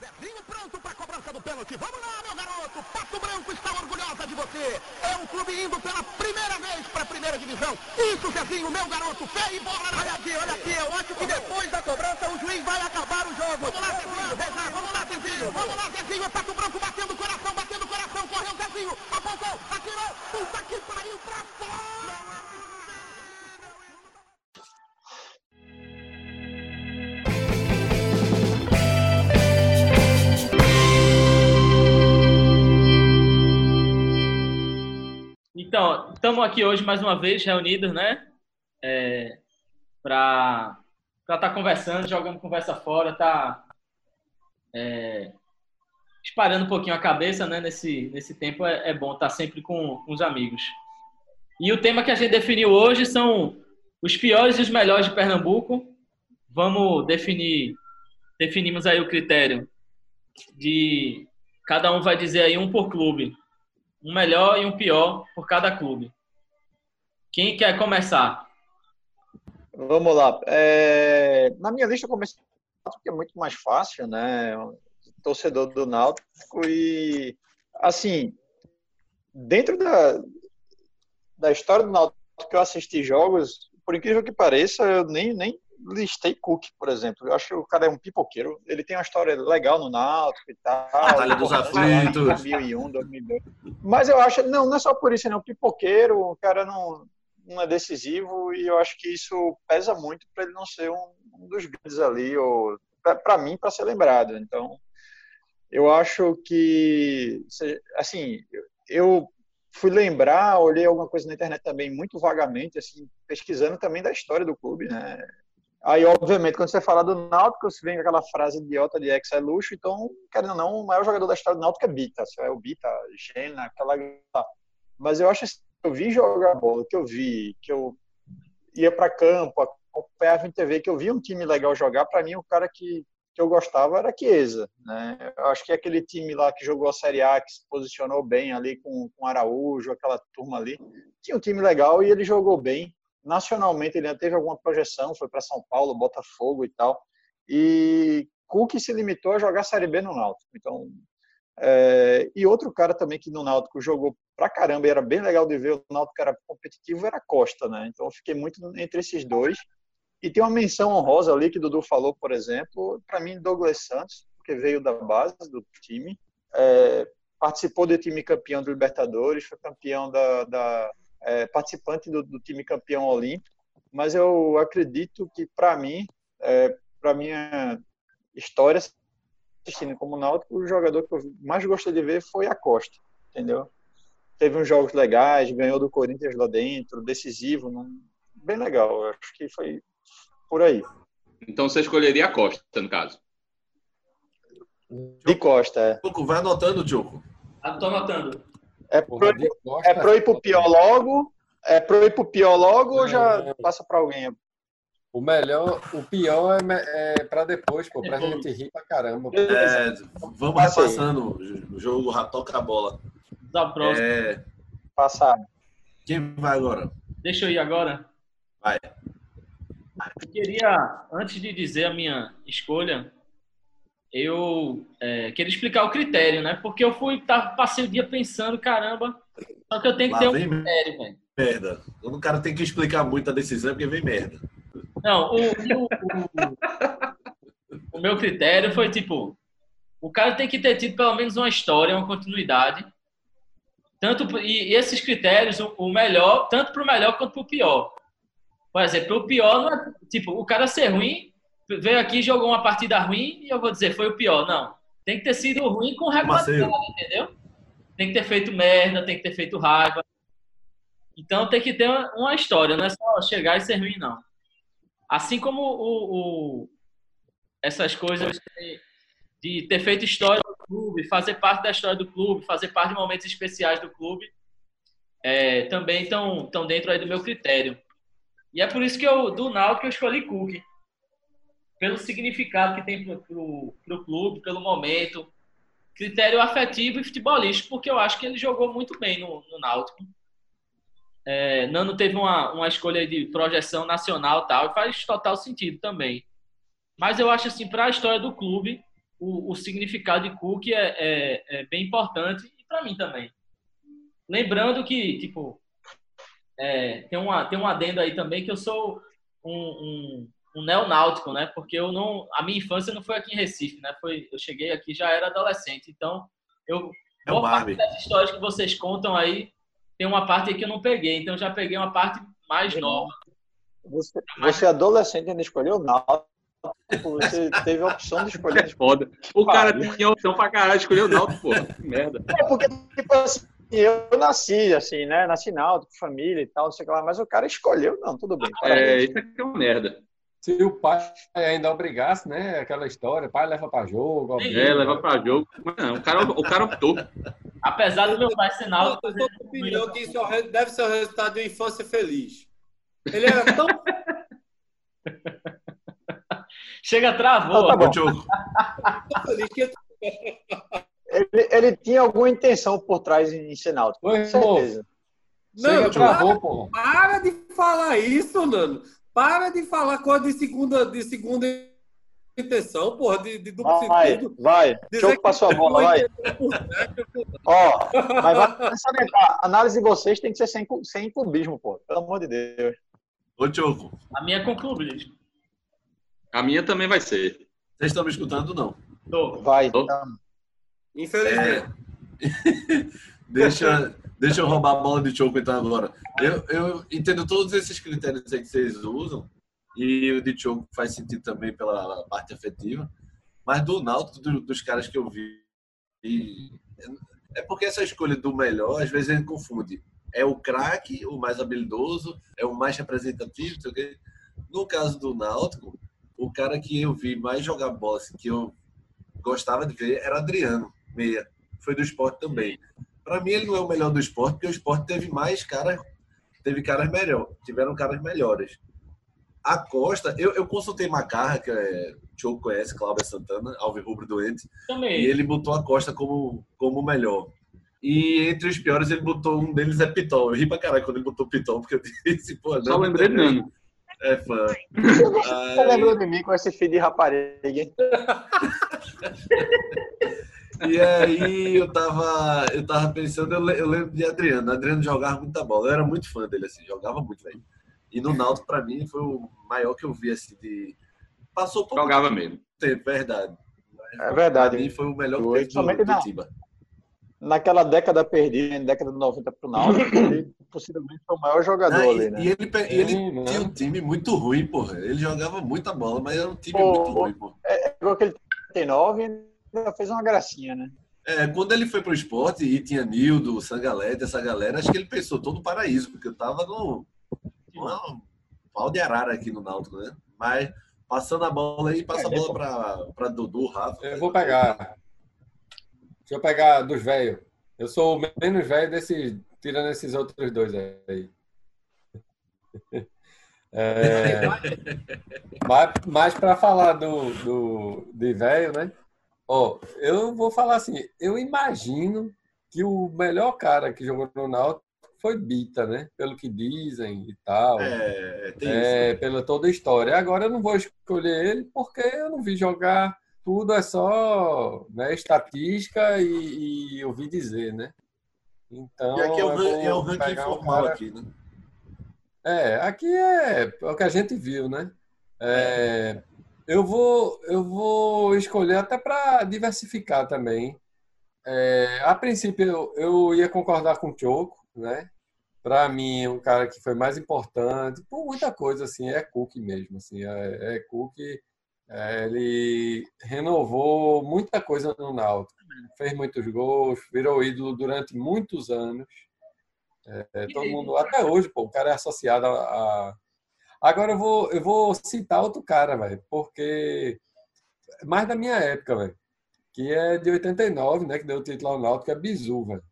Zezinho pronto para cobrança do pênalti. Vamos lá, meu garoto. Pato Branco está orgulhosa de você. É um clube indo pela primeira vez para a primeira divisão. Isso, Zezinho, meu garoto. Fé e bola na Olha aqui, olha aqui. Eu acho que depois da cobrança o juiz vai acabar o jogo. Vamos lá, Zezinho. Vamos lá, Zezinho. Vamos lá, Zezinho. É Pato Branco batendo o coração, batendo o coração. Correu, Zezinho. Apontou, atirou. Puta que pariu pra fora. Então, estamos aqui hoje mais uma vez reunidos, né? É, para estar tá conversando, jogando conversa fora, tá é, espalhando um pouquinho a cabeça, né? Nesse, nesse tempo é, é bom estar tá sempre com, com os amigos. E o tema que a gente definiu hoje são os piores e os melhores de Pernambuco. Vamos definir, definimos aí o critério de cada um vai dizer aí um por clube um melhor e um pior por cada clube. Quem quer começar? Vamos lá. É... Na minha lista eu comecei porque é muito mais fácil, né? Torcedor do Náutico e assim, dentro da, da história do Náutico que eu assisti jogos, por incrível que pareça, eu nem, nem listei Cook, por exemplo. Eu acho que o cara é um pipoqueiro. Ele tem uma história legal no Náutico e tal. Batalha dos aflitos. 2001, 2002. Mas eu acho, não, não é só por isso, não. Pipoqueiro, o cara não, não é decisivo e eu acho que isso pesa muito para ele não ser um, um dos grandes ali, ou para mim, para ser lembrado. Então, eu acho que, assim, eu fui lembrar, olhei alguma coisa na internet também muito vagamente, assim, pesquisando também da história do clube, né? Aí, obviamente, quando você fala do Náutico, você vem com aquela frase idiota de ex é luxo, então, querendo ou não, o maior jogador da história do Náutico é Bita. É o Bita, Gena, aquela... Mas eu acho assim, eu vi jogar bola, que eu vi, que eu ia para campo, acompanhava em TV, que eu vi um time legal jogar, para mim, o cara que, que eu gostava era Chiesa, né? Eu acho que aquele time lá que jogou a Série A, que se posicionou bem ali com, com Araújo, aquela turma ali, tinha um time legal e ele jogou bem nacionalmente ele já teve alguma projeção, foi para São Paulo, Botafogo e tal. E Cook se limitou a jogar Série B no Náutico. Então, é, e outro cara também que no Náutico jogou pra caramba e era bem legal de ver, o Náutico era competitivo, era Costa, né? Então eu fiquei muito entre esses dois. E tem uma menção honrosa ali que o Dudu falou, por exemplo, para mim Douglas Santos, que veio da base do time, é, participou do time campeão do Libertadores, foi campeão da, da é, participante do, do, time campeão olímpico, mas eu acredito que, para mim, é, para minha história assistindo como náutico, o jogador que eu mais gostei de ver foi a Costa, entendeu? Teve uns jogos legais, ganhou do Corinthians lá dentro, decisivo, bem legal. Acho que foi por aí. Então você escolheria a Costa, no caso? De Costa, é. Vai anotando, Diogo. Estou anotando. É pro, é pro ir pro pior logo? É pro ir pro pior logo ou já passa para alguém? O melhor, o pior é, é para depois, pô, pra gente rir pra caramba. É, vamos repassando o jogo Ratoca a bola. Da próxima. É... Passado. Quem vai agora? Deixa eu ir agora. Vai. Eu queria, antes de dizer a minha escolha, eu é, queria explicar o critério, né? Porque eu fui, tá, passei o dia pensando, caramba, só que eu tenho que Lá ter um critério, velho. Merda. O cara tem que explicar muito a decisão porque vem merda. Não, o, o, o, o meu critério foi tipo: o cara tem que ter tido pelo menos uma história, uma continuidade. Tanto, e, e esses critérios, o, o melhor, tanto para o melhor quanto para o pior. Por exemplo, o pior não é, tipo, o cara ser ruim veio aqui jogou uma partida ruim e eu vou dizer, foi o pior. Não. Tem que ter sido ruim com regularidade, entendeu? Tem que ter feito merda, tem que ter feito raiva. Então tem que ter uma história, não é só chegar e ser ruim, não. Assim como o, o essas coisas de ter feito história do clube, fazer parte da história do clube, fazer parte de momentos especiais do clube, é, também estão dentro aí do meu critério. E é por isso que eu, do Náutico, eu escolhi Cook pelo significado que tem para o clube, pelo momento, critério afetivo e futebolístico, porque eu acho que ele jogou muito bem no, no Náutico. É, teve uma, uma escolha de projeção nacional tal, e faz total sentido também. Mas eu acho assim, para a história do clube, o, o significado de Cook é, é, é bem importante e para mim também. Lembrando que, tipo, é, tem, uma, tem um adendo aí também que eu sou um, um, um neonáutico, né? Porque eu não, a minha infância não foi aqui em Recife, né? Foi, eu cheguei aqui já era adolescente, então eu É o boa parte Barbie. das histórias que vocês contam aí tem uma parte aí que eu não peguei, então eu já peguei uma parte mais nova. Você, você adolescente ainda escolheu Náutico. Você teve a opção de escolher. É foda. O cara Pariu. tinha opção pra caralho, escolheu o Náutico, pô. Que merda. É porque, tipo assim, eu nasci, assim, né? Nasci náutico, família e tal, não sei o que lá, mas o cara escolheu, não, tudo bem. É, isso aqui é uma merda. Se o pai ainda obrigasse, né? Aquela história, pai leva pra jogo. alguém- É, levar pra jogo. Mas não, o cara, o cara optou. Apesar do meu pai ser Eu náutico, tô com a opinião que isso é o re- deve ser o resultado de uma infância feliz. Ele era tão chega travou. Então tá que Ele, ele tinha alguma intenção por trás em ser náutico, com certeza. Não, Chega, para, travou, pô. para de falar isso, Nando. Para de falar coisa de segunda, de segunda intenção, porra, de, de duplo Vai, sentido. vai. Dizer Choco que passou a bola, vai. Ó, mas vai salientar, a análise de vocês tem que ser sem, sem clubismo, pô. Pelo amor de Deus. ô, Choco, A minha concluiu. A minha também vai ser. vocês estão me escutando não? Tô. Vai. Ô. então. Infelizmente. Deixa, deixa eu roubar a bola de Choco então agora. Eu, eu entendo todos esses critérios que vocês usam, e o de Choco faz sentido também pela parte afetiva, mas do Náutico, do- dos caras que eu vi, e- é porque essa escolha do melhor, às vezes gente confunde. É o craque, o mais habilidoso, é o mais representativo, sei. No caso do Náutico, o cara que eu vi mais jogar bola, assim, que eu gostava de ver, era Adriano, meia. Foi do esporte também. Para mim, ele não é o melhor do esporte, porque o esporte teve mais caras, teve caras melhor, tiveram caras melhores. A Costa, eu, eu consultei Macarra, que é, o Choco conhece, Cláudia Santana, Alves Rubro Doente, Também. e ele botou a Costa como, como o melhor. E entre os piores, ele botou um deles é Pitol. Eu ri pra caralho quando ele botou Pitol, porque eu disse, pô, Só não, lembrei de Nano. É fã. Você lembrou de mim com esse filho de rapariga, hein? E aí eu tava, eu tava pensando, eu, eu lembro de Adriano. Adriano jogava muita bola. Eu era muito fã dele, assim, jogava muito, velho. E no Náutico, pra mim, foi o maior que eu vi, assim, de... Passou pouco Jogava mesmo. tempo, verdade. É verdade. Pra mim, foi o melhor que teve do, do Tiba. Naquela década perdida, na década de 90 pro Náutico, ele possivelmente foi o maior jogador Não, ali, e, né? e ele, e ele Sim, né? tinha um time muito ruim, porra. Ele jogava muita bola, mas era um time Pô, muito ruim, porra. Pegou aquele 39 e ainda fez uma gracinha, né? É, quando ele foi pro esporte e tinha Nildo, Sangalete, essa galera, acho que ele pensou todo o paraíso, porque eu tava no um pau de arara aqui no Náutico, né? Mas passando a bola aí, passa a bola pra, pra Dudu, Rafa. Eu vou pegar. Deixa eu pegar dos velhos. Eu sou o menos velho desse, tirando esses outros dois aí. É, mas mas para falar do, do, de velho, né? Ó, eu vou falar assim, eu imagino que o melhor cara que jogou no Náutico foi Bita, né? Pelo que dizem e tal. É, tem É, isso. pela toda a história. Agora eu não vou escolher ele porque eu não vi jogar. Tudo é só né, estatística e, e ouvi dizer, né? Então, E aqui é o, ran- é o ranking um informal cara- aqui, né? É, aqui é o que a gente viu, né? É, eu vou, eu vou escolher até para diversificar também. É, a princípio eu, eu ia concordar com o Choco, né? Para mim, o cara que foi mais importante, por muita coisa assim, é Cook mesmo, assim, é, é Cook. é, ele renovou muita coisa no Náutico, fez muitos gols, virou ídolo durante muitos anos. É, todo mundo, até hoje, pô, o cara é associado a. a- Agora eu vou, eu vou citar outro cara, velho, porque mais da minha época, velho, que é de 89, né, que deu o título ao Náutico, é Bizu, velho.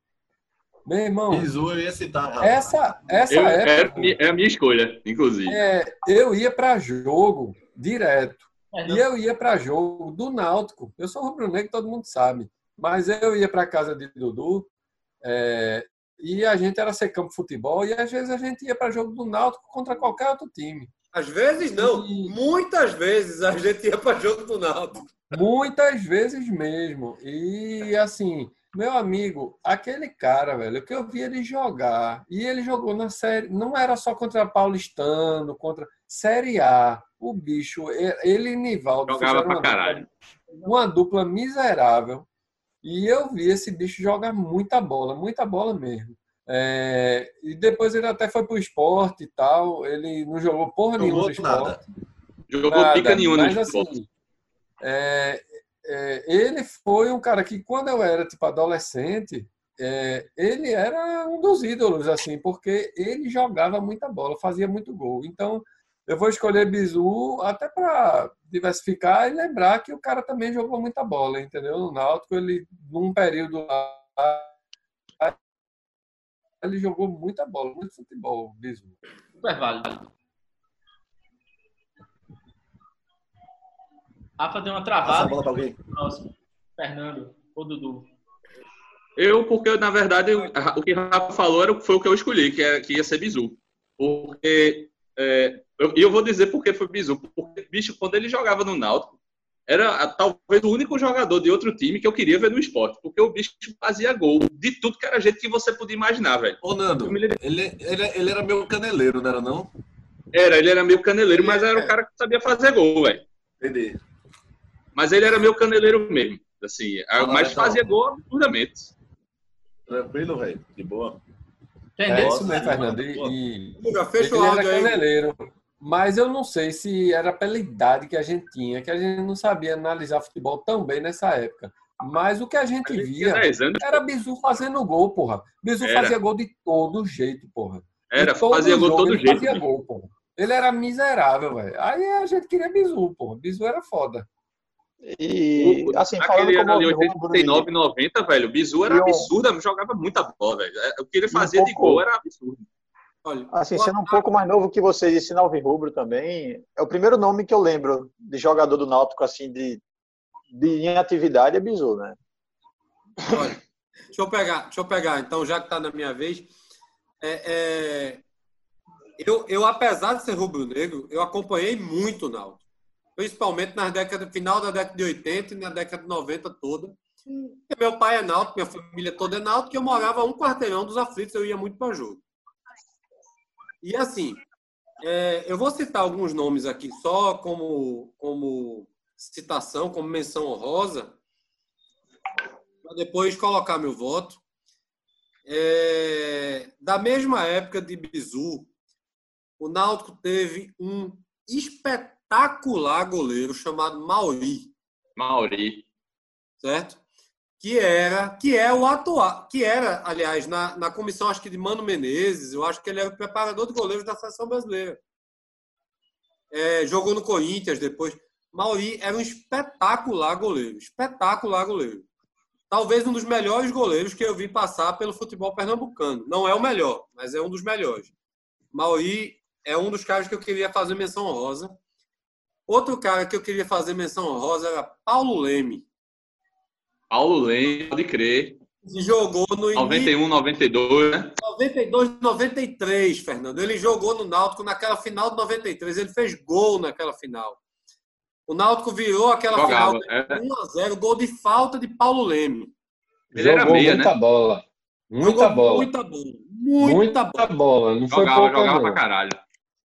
Meu irmão, Bizu eu ia citar, Rafa. essa, essa Eu, é, época, a minha- é a minha escolha, inclusive. é, eu ia para jogo direto. É, E eu ia para jogo do Náutico. Eu sou rubro-negro, todo mundo sabe. Mas eu ia para casa de Dudu é, e a gente era ser campo de futebol e às vezes a gente ia para jogo do Náutico contra qualquer outro time. Às vezes não. E- Muitas vezes a gente ia para jogo do Náutico. Muitas vezes mesmo. E assim, meu amigo, aquele cara, velho, que eu vi ele jogar, e ele jogou na série, não era só contra Paulistano, contra Série A. O bicho, ele e Nivaldo Jogava pra uma caralho. dupla- uma dupla miserável. E eu vi esse bicho jogar muita bola, muita bola mesmo. É, e depois ele até foi pro esporte e tal. Ele não jogou porra nenhuma no esporte. Jogou Nada, pica nenhuma no mas, esporte. assim, é, é, ele foi um cara que, quando eu era tipo adolescente, é, ele era um dos ídolos, assim, porque ele jogava muita bola, fazia muito gol. Então, eu vou escolher Bizu até para diversificar e lembrar que o cara também jogou muita bola, entendeu? No Náutico, ele, num período lá, ele jogou muita bola, muito futebol, Bizu. Super válido. Rafa deu uma Passa a travada. bola pra alguém. Próximo. Fernando ou Dudu. Eu, porque, na verdade, o que o Rafa falou era, foi o que eu escolhi, que, é, que ia ser Bizu. Porque. é, E eu, vou dizer por que foi Bizu. Porque, bicho, quando ele jogava no Náutico, era talvez o único jogador de outro time que eu queria ver no esporte. Porque o bicho fazia gol de tudo que era jeito que você podia imaginar, velho. Ô, Nando, ele, ele, ele era meu caneleiro, não era não? Era, ele era meio caneleiro, mas era o cara que sabia fazer gol, velho. Entendi. Mas ele era meu caneleiro mesmo. Assim, Ah, mas fazia gol absurdamente. Tranquilo, velho. De boa. É Entendeu? isso mesmo, Fernando. E, e Já fecha o ele áudio era aí. caneleiro. Mas eu não sei se era pela idade que a gente tinha, que a gente não sabia analisar futebol tão bem nessa época. Mas o que a gente A gente via tinha 10 anos, era Bizu fazendo gol, porra. Bizu Era. fazia gol de todo jeito, porra. era, De todo fazia gol jogo todo ele jeito. Fazia velho. gol, porra. Ele era miserável, velho. Aí a gente queria Bizu, porra. Bizu era foda. E, assim, falando Aquele ano como ali, o Rubro e- 89, 90, velho, o Bizu era o- absurdo, jogava muita bola, velho. É, O que ele E um fazia de pouco- gol era absurdo. Olha, Assim, sendo um pouco mais novo que vocês, esse Alvirrubro também, é o primeiro nome que eu lembro de jogador do Náutico, assim, de, de em atividade é Bizu, né? Olha, deixa eu pegar, deixa eu pegar, então, já que está na minha vez. É, é, eu, eu, apesar de ser rubro-negro, eu acompanhei muito o Náutico. Principalmente nas décadas, final da década de 80 e na década de 90 toda. Porque meu pai é náutico, minha família toda é náutico, e eu morava a um quarteirão dos aflitos, eu ia muito para jogo. E assim, é, eu vou citar alguns nomes aqui só como, como citação, como menção honrosa, para depois colocar meu voto. É, da mesma época de Bizu, o Náutico teve um espetacular goleiro chamado Mauri, Mauri. certo? Que era, que é o atual, que era, aliás, na, na comissão acho que de Mano Menezes, eu acho que ele era o preparador de goleiros da seleção brasileira. É, jogou no Corinthians depois. Mauri era um espetacular goleiro, espetacular goleiro. Talvez um dos melhores goleiros que eu vi passar pelo futebol pernambucano. Não é o melhor, mas é um dos melhores. Mauri é um dos caras que eu queria fazer menção honrosa. Outro cara que eu queria fazer menção honrosa era Paulo Leme. Paulo Leme, pode crer. que jogou no início 91, 92, né? 92, 93, Fernando. Ele jogou no Náutico naquela final de 93. Ele fez gol naquela final. O Náutico virou aquela Jogava. final é. 1 a 0, gol de falta de Paulo Leme. Ele era Jogou meia, muita né? bola. Muita Jogou bola. Muita bola. Muita, Muita bola. bola. Não foi Jogava, pouca, jogava não. pra caralho.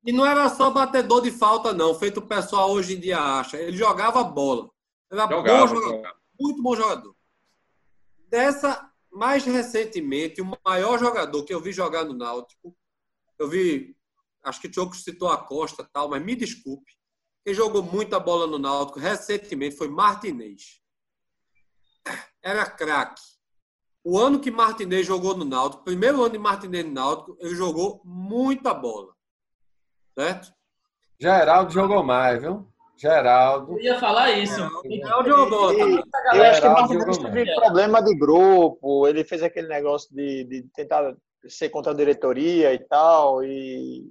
E não era só batedor de falta, não, feito o pessoal hoje em dia acha. Ele jogava bola. Era bom Jogava, jogador. jogava. Muito bom jogador. Dessa, mais recentemente, o maior jogador que eu vi jogar no Náutico, eu vi, acho que o Tioco citou a Costa tal, mas me desculpe, quem jogou muita bola no Náutico recentemente foi Martinez. Era craque. O ano que Martinez jogou no Náutico, primeiro ano de Martinez no Náutico, ele jogou muita bola. Certo? Geraldo jogou mais, viu? Geraldo. Eu ia falar isso. Geraldo jogou, tá? Eu galera acho que o jogou teve problema de grupo, ele fez aquele negócio de, de tentar ser contra a diretoria e tal, e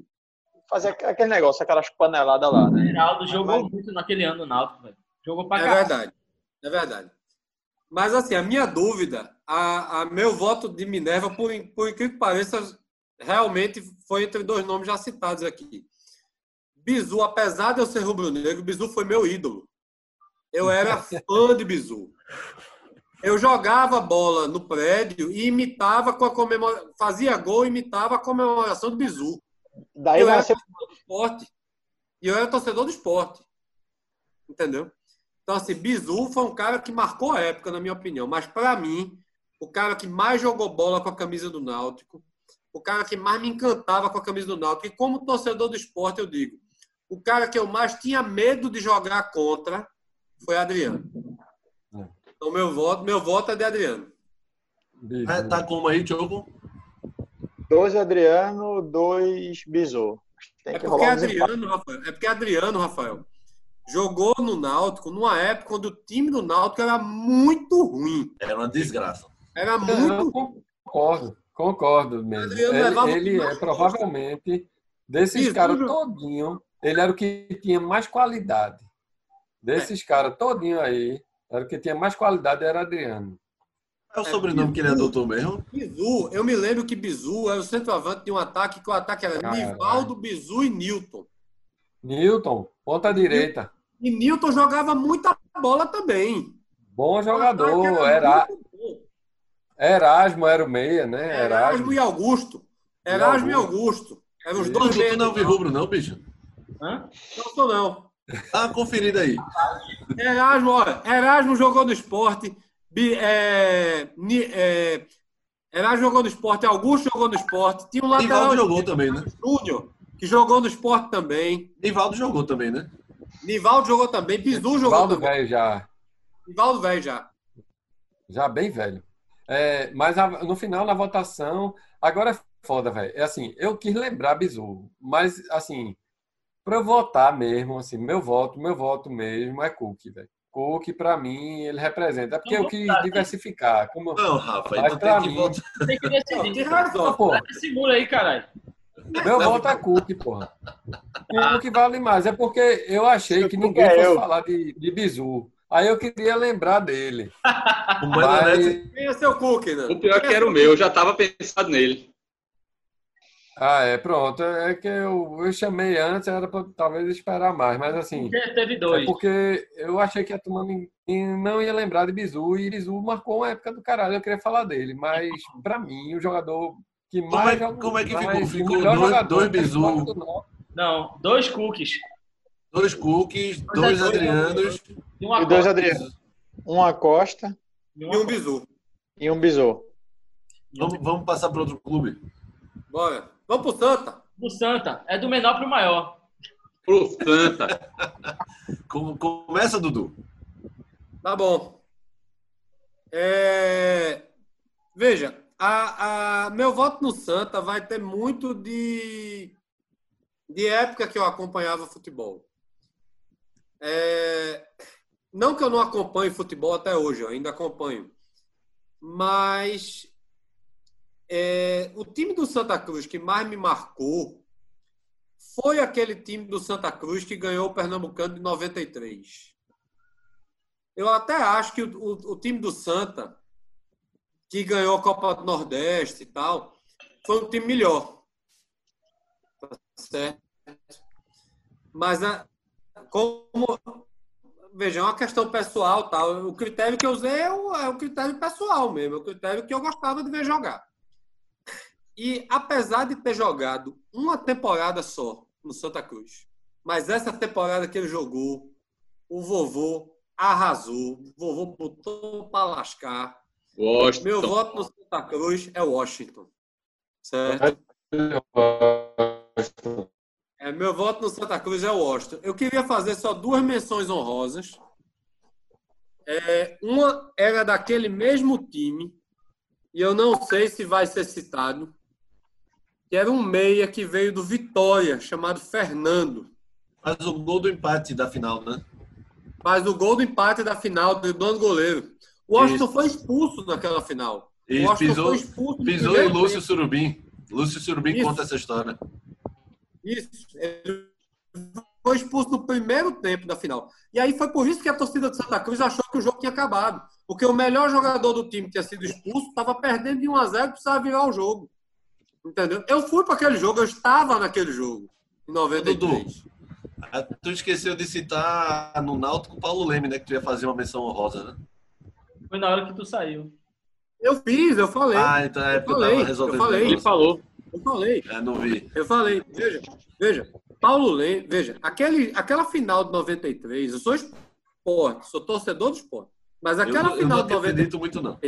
fazer aqu- aquele negócio, aquelas paneladas lá, né? Geraldo jogou Mas- muito naquele ano no Náutico, velho. Jogou pra É caralho. verdade. É verdade. Mas, assim, a minha dúvida, a, a meu voto de Minerva, por, por incrível que pareça, realmente foi entre dois nomes já citados aqui. Bizu, apesar de eu ser rubro-negro, Bizu foi meu ídolo. Eu era fã de Bizu. Eu jogava bola no prédio e imitava com a comemoração, fazia gol e imitava a comemoração do Bizu. Daí eu era nasceu torcedor do esporte. E eu era torcedor do esporte. Entendeu? Então, assim, Bizu foi um cara que marcou a época, na minha opinião. Mas, para mim, o cara que mais jogou bola com a camisa do Náutico, o cara que mais me encantava com a camisa do Náutico, e como torcedor do esporte, eu digo, o cara que eu mais tinha medo de jogar contra foi Adriano. Então, meu voto, meu voto é de Adriano. Ah, Tá como aí, Diogo? dois Adriano, dois Bizu. Tem É que porque. Adriano, Rafael, é porque Adriano, Rafael, jogou no Náutico numa época quando o time do Náutico era muito ruim. Era uma desgraça. Era muito concordo, concordo mesmo. Adriano Ele, ele é provavelmente desses caras todinho, ele era o que tinha mais qualidade. Desses caras todinho aí, era o que tinha mais qualidade era Adriano. É o sobrenome que ele adotou mesmo? Bizu, eu me lembro que Bizu era o centroavante de um ataque, que o ataque era Caralho. Nivaldo, Bizu e Newton. Newton, ponta direita, E Newton jogava muita bola também. bom jogador, era era. Erasmo era o meia, né? Erasmo Erasmo. e Augusto. Erasmo e Augusto. Eram os dois meias tu não é ouve rubro, não, bicho? Hã? Não sou não. Dá uma conferida aí. Erasmo, olha, Erasmo jogou no esporte. Bi- é, é, Erasmo jogou no esporte, Augusto jogou no esporte. Tinha um lateral Nivaldo jogou também, né? Júnior, que jogou no esporte também. Nivaldo jogou também, né? Nivaldo jogou também. Bizu jogou Valdo também. velho já, Nivaldo velho já. já bem velho. É, mas a- no final, na votação, agora é foda, velho. É assim, eu quis lembrar Bizu, mas assim, para eu votar mesmo, assim, meu voto, meu voto mesmo é Cook, velho. Cook, pra mim, ele representa. É porque eu quis diversificar. Como... Não, Rafa, Mas então pra tem que mim- voltar. Tem que decidir. tem razão. Pô, Segura aí, caralho. meu voto é Cook, porra. Cook vale mais. É porque eu achei que ninguém é fosse eu. falar de, de Bizu. Aí eu queria lembrar dele. O Mandanese, Mas... Quem é seu Cook, né? O pior é que era o meu, eu já estava pensado nele. Ah, é, pronto. É que eu, eu chamei antes, era pra talvez esperar mais. Mas assim, Porque Teve é dois. porque eu achei que a turma não ia lembrar de Bizu. E Bizu marcou uma época do caralho. Eu queria falar dele. Mas, pra mim, o jogador que Como mais é- como é que ficou? mais- o Ficou melhor dois- jogador dois da Bizu. do. Não, dois cookies. dois cookies, Dois dois Adrianos. Adrianos. E uma E dois Copa. Adriano. Uma Costa E E um Bizu. e um Bizu. Vamos, vamos passar para outro clube. Bora. Vamos pro Santa. do Santa. É do menor pro maior. Pro Santa. Com- Começa, Dudu. Tá bom. É, Veja, a, a- meu voto no Santa vai ter muito de, de época que eu acompanhava futebol. É, Não que eu não acompanhe futebol até hoje, eu ainda acompanho. Mas é, o time do Santa Cruz que mais me marcou foi aquele time do Santa Cruz que ganhou o Pernambucano de 93. Eu até acho que o, o- o time do Santa, que ganhou a Copa do Nordeste e tal, foi um time melhor. Tá certo? Mas, a- como. Veja, é uma questão pessoal tal. O critério que eu usei é o, é o critério pessoal mesmo, é o critério que eu gostava de ver jogar. E apesar de ter jogado uma temporada só no Santa Cruz, mas essa temporada que ele jogou, o vovô arrasou, o vovô botou para lascar. Gosto. Meu voto no Santa Cruz é Washington. Certo? É, meu voto no Santa Cruz é Washington. Eu queria fazer só duas menções honrosas. É, uma era daquele mesmo time, e eu não sei se vai ser citado, que era um meia que veio do Vitória, chamado Fernando. Faz o gol do empate da final, né? Faz o gol do empate da final do dono goleiro. O Washington Isso. foi expulso naquela final. E o Washington pisou, foi expulso pisou em Lúcio tempo. Surubim. Lúcio Surubim Isso. conta essa história. Isso. Ele foi expulso no primeiro tempo da final. E aí foi por isso que a torcida de Santa Cruz achou que o jogo tinha acabado. Porque o melhor jogador do time que tinha sido expulso estava perdendo de 1 a 0 e precisava virar o jogo. Entendeu? Eu fui para aquele jogo, eu estava naquele jogo, em 93. Ah, Tu esqueceu de citar no Náutico o Paulo Leme, né? Que tu ia fazer uma menção honrosa, né? Foi na hora que tu saiu. Eu fiz, eu falei. Ah, então é Eu porque eu falei, tava resolvendo. eu falei. Ele falou. Eu falei. É, não vi. Eu falei, veja, veja, Paulo Leme, veja, aquele, aquela final de 93, eu sou esporte, sou torcedor do esporte, mas Eu, aquela não- eu final não de 93 acredito muito, não.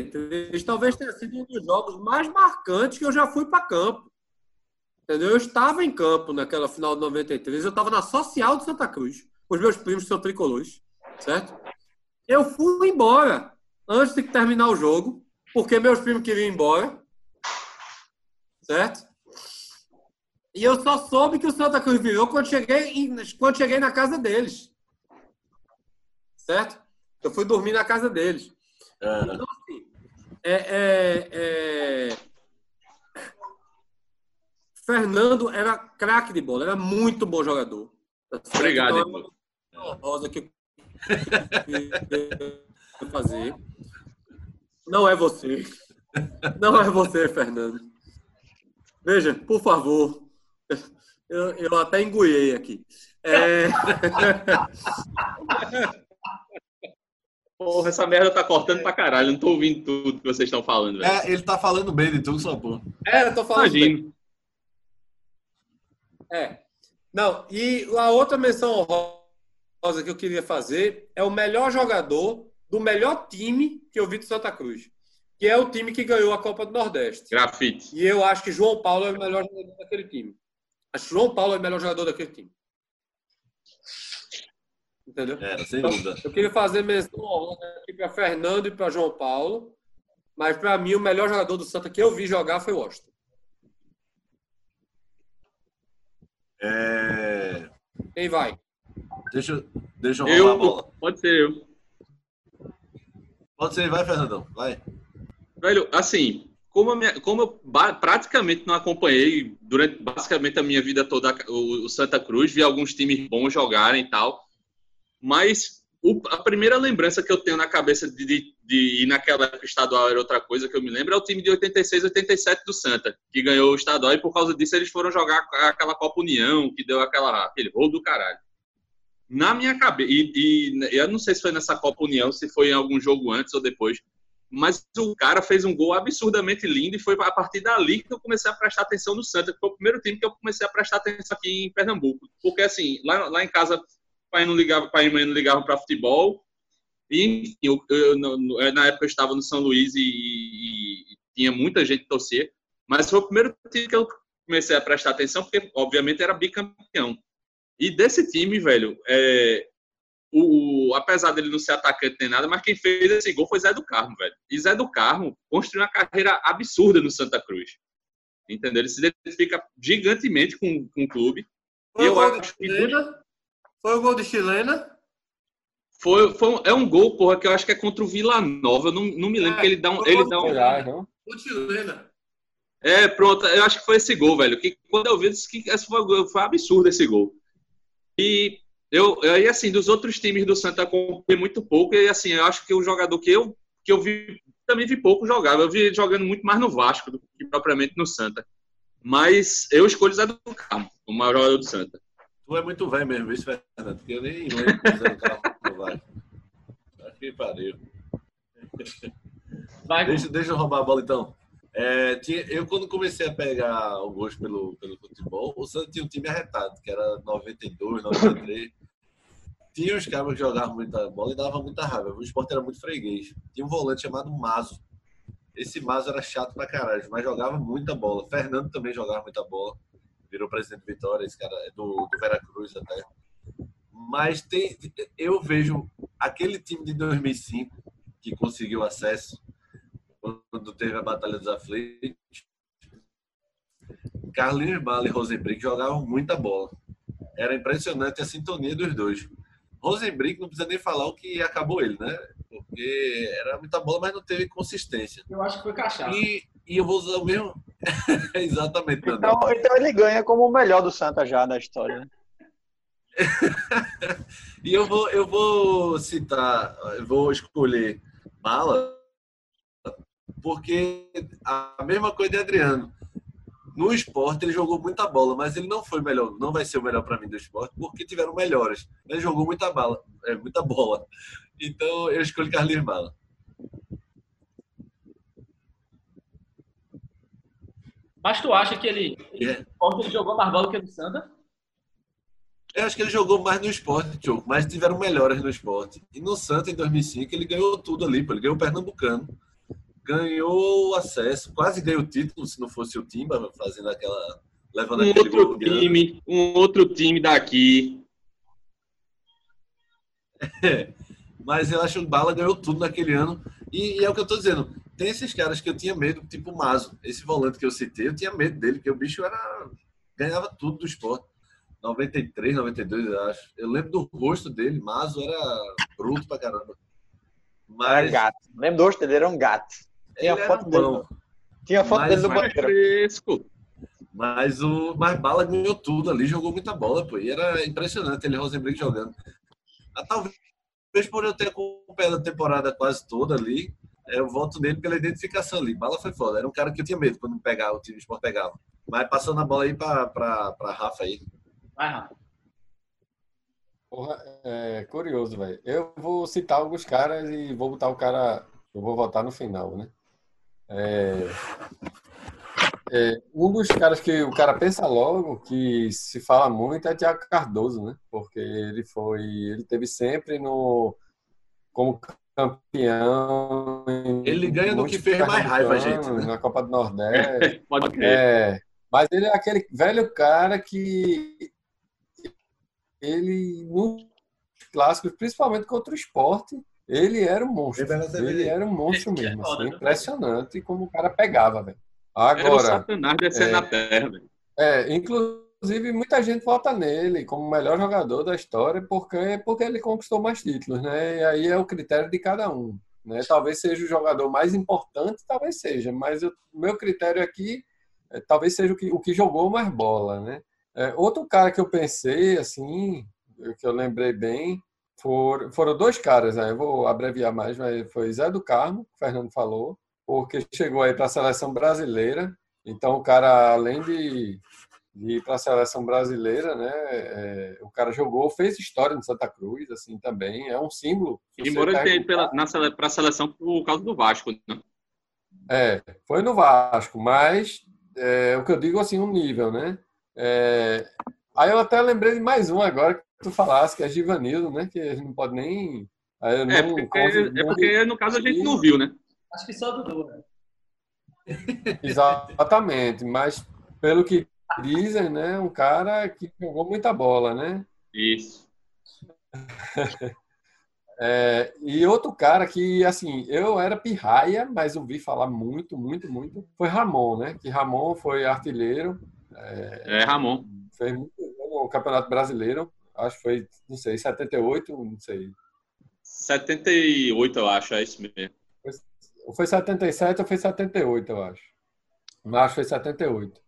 talvez tenha sido um dos jogos mais marcantes que eu já fui para campo. Entendeu? Eu estava em campo naquela final de 93, eu estava na Social de Santa Cruz, os meus primos são tricolores, certo? Eu fui embora antes de terminar o jogo, porque meus primos queriam ir embora, certo? E eu só soube que o Santa Cruz virou quando cheguei, quando cheguei na casa deles. Certo? Eu fui dormir na casa deles. É, Então, assim, é, é, é... Fernando era craque de bola, era muito bom jogador. Obrigado, Então, é rosa que fazer. Não é você. Não é você, Fernando. Veja, por favor. Eu, eu até engoiei aqui. É... Porra, essa merda tá cortando pra caralho. Não tô ouvindo tudo que vocês estão falando, velho. É, ele tá falando bem de tu, só pô. É, eu tô falando. bem. Imagino. É. Não, e a outra menção honrosa que eu queria fazer é o melhor jogador do melhor time que eu vi de Santa Cruz, que é o time que ganhou a Copa do Nordeste. Grafite. E eu acho que João Paulo é o melhor jogador daquele time. Acho que João Paulo é o melhor jogador daquele time. Entendeu? Era, sem Então, dúvida. eu queria fazer menção aqui para Fernando e para João Paulo, mas para mim o melhor jogador do Santa que eu vi jogar foi o Washington. É, Quem vai? deixa, eu- deixa eu roubar a bola. Pode ser eu. Pode ser, vai, Fernandão. Vai. Velho, assim, como, a minha- como eu praticamente não acompanhei durante basicamente a minha vida toda o, o Santa Cruz, vi alguns times bons jogarem e tal, mas o- a primeira lembrança que eu tenho na cabeça de, de, de ir naquela época estadual era outra coisa que eu me lembro, é o time de 86, 87 do Santa, que ganhou o estadual e por causa disso eles foram jogar aquela Copa União, que deu aquela, aquele rolo do caralho. Na minha cabeça, e, e eu não sei se foi nessa Copa União, se foi em algum jogo antes ou depois, mas o cara fez um gol absurdamente lindo e foi a partir dali que eu comecei a prestar atenção no Santa, que foi o primeiro time que eu comecei a prestar atenção aqui em Pernambuco. Porque, assim, lá, lá em casa, pai não ligava, pai e mãe não ligavam para futebol. E, enfim, eu, eu- no- é, na época eu estava no São Luís e, e- e tinha muita gente torcer, mas foi o primeiro time que eu comecei a prestar atenção, porque, obviamente, era bicampeão. E desse time, velho, é, o, o- apesar dele não ser atacante nem nada, mas quem fez esse gol foi Zé do Carmo, velho. E Zé do Carmo construiu uma carreira absurda no Santa Cruz. Entendeu? Ele se identifica gigantemente com, com o clube. Foi Eu acho que-? Foi o gol de chilena? Foi, foi um- é um gol, porra, que eu acho que é contra o Vila Nova. Eu não, não me lembro É, que ele dá um. Ele dá o um? Gol de chilena. é, pronto, eu acho que foi esse gol, velho. Que quando eu vi, disse que esse foi, foi absurdo esse gol. E eu, aí, assim, dos outros times do Santa eu acompanhei muito pouco. E assim, eu acho que o jogador que eu, que eu vi, também vi pouco jogar. Eu vi ele jogando muito mais no Vasco do que propriamente no Santa. Mas eu escolho o Zé do Carmo, o maior jogador do Santa. Tu é muito velho mesmo, isso, Fernando. Porque eu nem lembro vai. Acho que pariu. Vai, Deixa, deixa eu roubar a bola então. É, tinha- eu, quando comecei a pegar o gosto pelo, pelo futebol, o Santos tinha um time arretado, que era 92, 93. Tinha os caras que jogavam muita bola e dava muita raiva. O esporte era muito freguês. Tinha um volante chamado Mazo. Esse Mazo era chato pra caralho, mas jogava muita bola. Fernando também jogava muita bola. Virou presidente do Vitória, esse cara é do, do Veracruz até. Mas tem, eu vejo aquele time de 2005 que conseguiu acesso quando teve a Batalha dos Aflitos. Carlinhos Bala e Rosenbrick jogavam muita bola. Era impressionante a sintonia dos dois. Rosenbrick não precisa nem falar o que acabou ele, né? Porque era muita bola, mas não teve consistência. Eu acho que foi cachaça. E, e eu vou usar o mesmo. Exatamente. Então, então ele ganha como o melhor do Santa já na história. né? E eu vou, eu vou citar, eu vou escolher Bala, porque a mesma coisa de Adriano. no esporte ele jogou muita bola, mas ele não foi melhor, não vai ser o melhor para mim do esporte, porque tiveram melhores. Ele jogou muita bala, é, muita bola. Então eu escolho Carlinhos Bala. Mas tu acha que ele, É. ele jogou mais bola que o do Santa? Eu acho que ele jogou mais no esporte, Tio, mas tiveram melhores no esporte. E no Santa, em 2005, ele ganhou tudo ali, pô. Ele ganhou o Pernambucano, ganhou o acesso, quase ganhou o título, se não fosse o Timba fazendo aquela. levando Um aquele outro time, um outro time daqui. Mas eu acho que o Bala ganhou tudo naquele ano. E, e é o que eu tô dizendo. Tem esses caras que eu tinha medo, tipo o Mazo. Esse volante que eu citei, eu tinha medo dele, porque o bicho era. ganhava tudo do esporte. 93, 92, eu acho. Eu lembro do rosto dele, Mazo era bruto pra caramba. Era Mas gato. Lembro do rosto dele, era um gato. Tinha ele foto era dele. bom. Tinha foto Mas dele no banheiro. Fresco. Mas o mas Bala ganhou tudo ali, jogou muita bola, pô. E era impressionante ele Rosenbrink jogando. Ah, talvez por eu ter acompanhado a temporada quase toda ali, eu voto nele pela identificação ali. Bala foi foda. Era um cara que eu tinha medo quando pegava, o time do esporte pegava. Mas passando a bola aí pra, pra, pra Rafa aí. Vai, Rafa. Porra, é curioso, velho. Eu vou citar alguns caras e vou botar o cara. Eu vou votar no final, né? É, é, um dos caras que o cara pensa logo, que se fala muito, é Thiago Cardoso, né? Porque ele foi. Ele teve sempre no. Como campeão. Ele ganha no muitos que fez mais raiva gente, né? Na Copa do Nordeste. Pode crer. É, mas ele é aquele velho cara que ele nos clássicos, principalmente contra o esporte, ele era um monstro. Ele era Ele era um monstro é mesmo, assim, né? impressionante como o cara pegava, velho. Era o Agora, Satanás descendo é. na terra, velho. é, inclusive muita gente vota nele como o melhor jogador da história porque porque ele conquistou mais títulos, né? E aí é o critério de cada um, né? Talvez seja o jogador mais importante, talvez seja, mas o meu critério aqui é, talvez seja o que, o que jogou mais bola, né? É, outro cara que eu pensei, assim, que eu lembrei bem, for, foram dois caras, né? Eu vou abreviar mais, mas foi Zé do Carmo, que o Fernando falou, porque chegou aí para a seleção brasileira. Então, o cara, além de, de ir para a seleção brasileira, né? é, o cara jogou, fez história no Santa Cruz, assim, também. É um símbolo. Embora ele tenha ido sele, pra seleção por causa do Vasco, né? É, foi no Vasco, mas é, o que eu digo assim, um nível, né? É, aí eu até lembrei de mais um agora que tu falasse, que é Givanildo, né? Que a gente não pode nem. É não porque, convido- é porque, no caso, a gente não viu, né? Acho que só Dudu, né? Exatamente, mas pelo que dizem, né? Um cara que jogou muita bola, né? Isso. É, e outro cara que, assim, eu era pirraia, mas ouvi falar muito, muito, muito, foi Ramon, né? Que Ramon foi artilheiro, É, Ramon. fez muito no Campeonato Brasileiro, acho que foi, não sei, 78, não sei. 78, eu acho, é isso mesmo. Ou foi 77 ou foi 78, eu acho. Mas foi 78.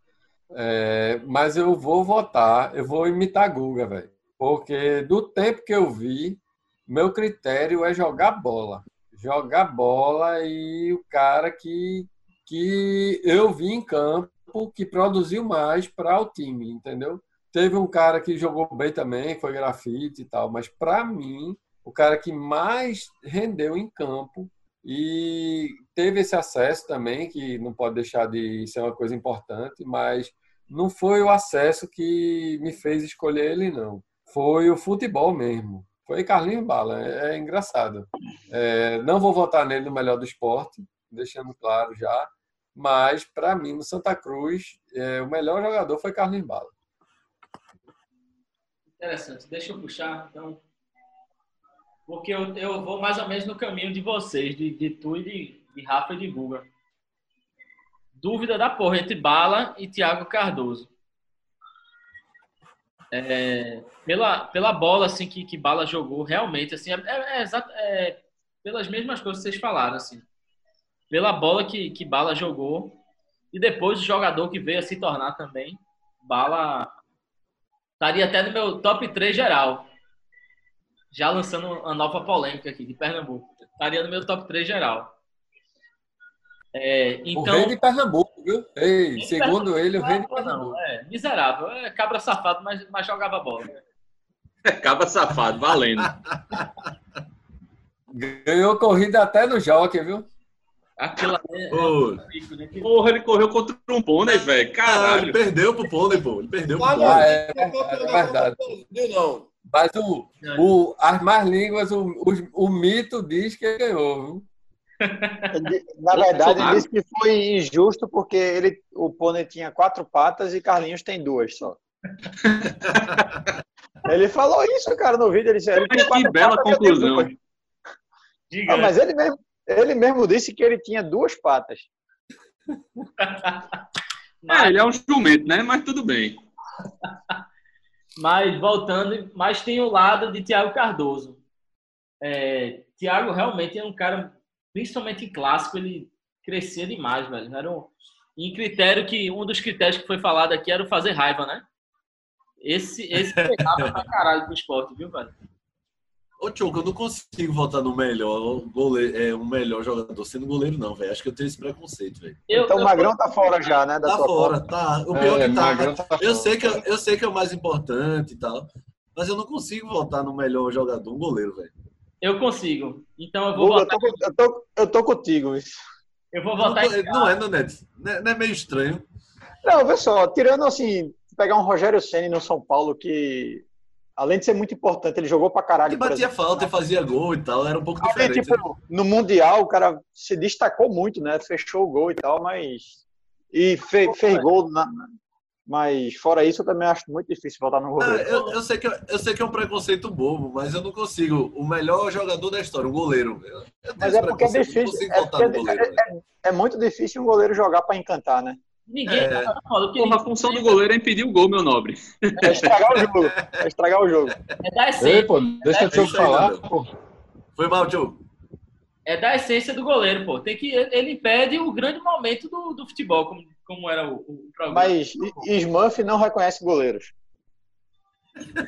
É, mas eu vou votar, eu vou imitar a Guga, velho. Porque do tempo que eu vi, meu critério é jogar bola. Jogar bola e o cara que, que eu vi em campo que produziu mais para o time, entendeu? Teve um cara que jogou bem também, foi grafite e tal, mas para mim, o cara que mais rendeu em campo e teve esse acesso também, que não pode deixar de ser uma coisa importante, mas não foi o acesso que me fez escolher ele, não. Foi o futebol mesmo. Foi Carlinhos Bala. É, é engraçado. É, não vou votar nele no melhor do esporte, deixando claro já, mas para mim, no Santa Cruz, é, o melhor jogador foi Carlinhos Bala. Interessante. Deixa eu puxar, então. Porque eu, eu vou mais ou menos no caminho de vocês, de, de tu e de, de Rafa e de Guga. Dúvida da porra entre Bala e Thiago Cardoso. É, pela, pela bola assim que, que Bala jogou, realmente, assim, é, é, é pelas mesmas coisas que vocês falaram, assim. Pela bola que, que Bala jogou e depois o jogador que veio a se tornar também, Bala estaria até no meu top 3 geral. Já lançando uma nova polêmica aqui de Pernambuco. Estaria no meu top 3 geral. É, o rei então, de Pernambuco, viu? Ei, segundo ele, o Não, Reni não, é miserável. É cabra safado, mas, mas jogava bola. Acaba safado, valendo. ganhou corrida até no jockey, viu? Aquilo ali é né? Porra, ele correu contra um pônei, velho. ah, ele Caralho. perdeu pro pônei, pô. Ele perdeu pro Olha, pônei. Ah, é, não é pegando verdade. Brasil, não. Mas o, o, as más línguas, o, o, o mito diz que ele ganhou, viu? Na verdade, ele disse que foi injusto porque ele, o pônei tinha quatro patas e Carlinhos tem duas só. ele falou isso, cara, no vídeo. Ele disse, ele tem Que quatro bela patas, conclusão. Diga. Ah, mas ele mesmo, ele mesmo disse que ele tinha duas patas. É, ele é um jumento, né? Mas tudo bem. Mas voltando, mas tem o lado de Thiago Cardoso. É, Thiago realmente é um cara, principalmente em clássico, ele crescia demais, velho. Era um, em critério que um dos critérios que foi falado aqui era o fazer raiva, né? Esse, esse pegava pra caralho pro esporte, viu, velho? Ô, Tchoco, eu não consigo votar no melhor goleiro, é, um melhor jogador sendo goleiro, não, velho. Acho que eu tenho esse preconceito, velho. Eu, Então o eu- Magrão tá fora já, né? Da Tá fora, tá. O pior É, que tá. Magrão tá Eu fora. sei, que, eu, eu sei que é o mais importante e tal. Mas eu não consigo votar no melhor jogador, um goleiro, velho. eu consigo. Então eu vou eu votar, tô, eu, tô, eu tô contigo. isso. eu vou Não, votar em não é, Nanete? Não é, não é meio estranho? Não, vê só, tirando assim, pegar um Rogério Ceni no São Paulo que, além de ser muito importante, ele jogou pra caralho. Ele batia falta e fazia gol e tal, era um pouco diferente. né? tipo, no Mundial, o cara se destacou muito, né? Fechou o gol e tal, mas. E fe- fez gol. Na... Mas fora isso, eu também acho muito difícil voltar no goleiro. eu, eu sei que, eu sei que é um preconceito bobo, mas eu não consigo. O melhor jogador da história, um goleiro. Eu, Mas é porque é difícil. É, porque goleiro. velho. é- é muito difícil um goleiro jogar pra encantar, né? Ninguém É. tá falando que Porra, a função do goleiro é impedir o gol, meu nobre. É estragar o jogo. É estragar o jogo. é da Ei, essência, pô, deixa eu É te isso aí, falar. Pô. Foi mal, Tio. é da essência do goleiro, pô. Tem que ele impede o grande momento do, do futebol, como, como era o, o programa. Mas Smurf não reconhece goleiros.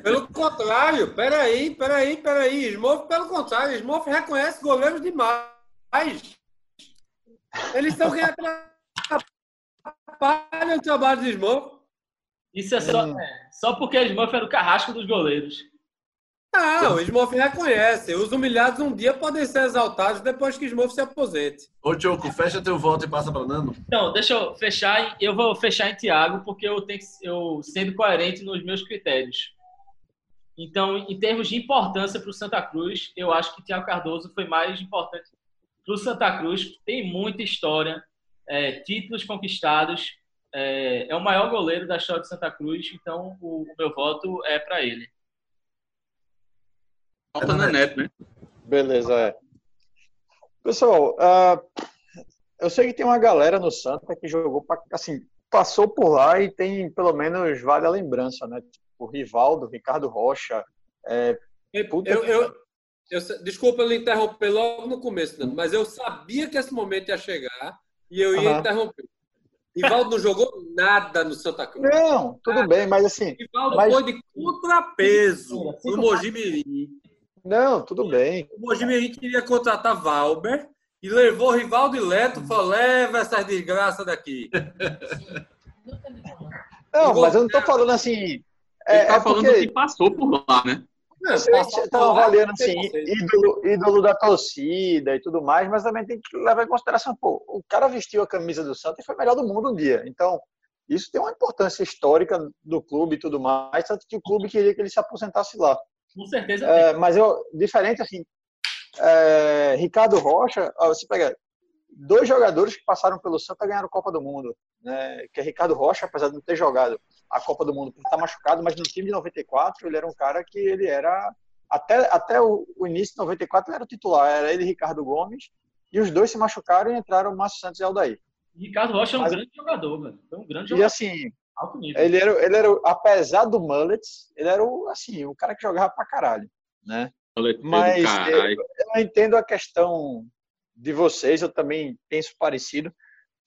Pelo contrário, peraí, peraí, peraí. Smurf, pelo contrário, Smurf reconhece goleiros demais. Eles são quem atrapalham o trabalho de Smurf. Isso é só, Hum. é, só porque a Smurf era o carrasco dos goleiros. Não, o Smurf reconhece. Os humilhados um dia podem ser exaltados depois que Smurf se aposente. Ô, Tioco, fecha teu voto e passa pra Nando. Então, deixa eu fechar. Eu vou fechar em Thiago, porque eu tenho que, eu sendo coerente nos meus critérios. Então, em termos de importância para o Santa Cruz, eu acho que Thiago Cardoso foi mais importante para o Santa Cruz. Tem muita história, é, títulos conquistados. É, é o maior goleiro da história de Santa Cruz, então o, o meu voto é para ele. Falta na net, né? Beleza, é. Pessoal, ah, eu sei que tem uma galera no Santa que jogou, pra, assim, passou por lá e tem, pelo menos, vale a lembrança, né? Tipo, Rivaldo, Ricardo Rocha. é, Puta Eu, eu, eu, sa- desculpa eu interromper logo no começo, mas eu sabia que esse momento ia chegar e eu ia Aham. interromper. Rivaldo não jogou nada no Santa Cruz. Não, tudo bem, mas assim, Rivaldo Mas- foi de contrapeso no Mogi Mirim. não, tudo bem. O Mogi Mirim queria contratar Valber e levou Rivaldo e Leto e falou: leva essas desgraças daqui. Não, mas eu não tô falando assim. Ele É, tá é falando porque que passou por lá, né? Você está avaliando assim, ídolo, ídolo da torcida e tudo mais, mas também tem que levar em consideração, pô, o cara vestiu a camisa do Santos e foi melhor do mundo um dia. Então, isso tem uma importância histórica do clube e tudo mais, tanto que o clube queria que ele se aposentasse lá. Com certeza É, mas eu, diferente assim, é, Ricardo Rocha, ó, você pega dois jogadores que passaram pelo Santa ganharam a Copa do Mundo, né? Que é Ricardo Rocha, apesar de não ter jogado a Copa do Mundo por estar machucado, mas no time de 94 ele era um cara que ele era até até o, o início de 94 ele era o titular, era ele e Ricardo Gomes, e os dois se machucaram e entraram o Márcio Santos e Aldair. Ricardo Rocha é um Mas- grande jogador, velho. Foi um grande E jogador, assim, alto nível. ele era, ele era, apesar do mullets, ele era o, assim, o cara que jogava pra caralho, né? Mas Caralho. eu entendo a questão de vocês, eu também penso parecido.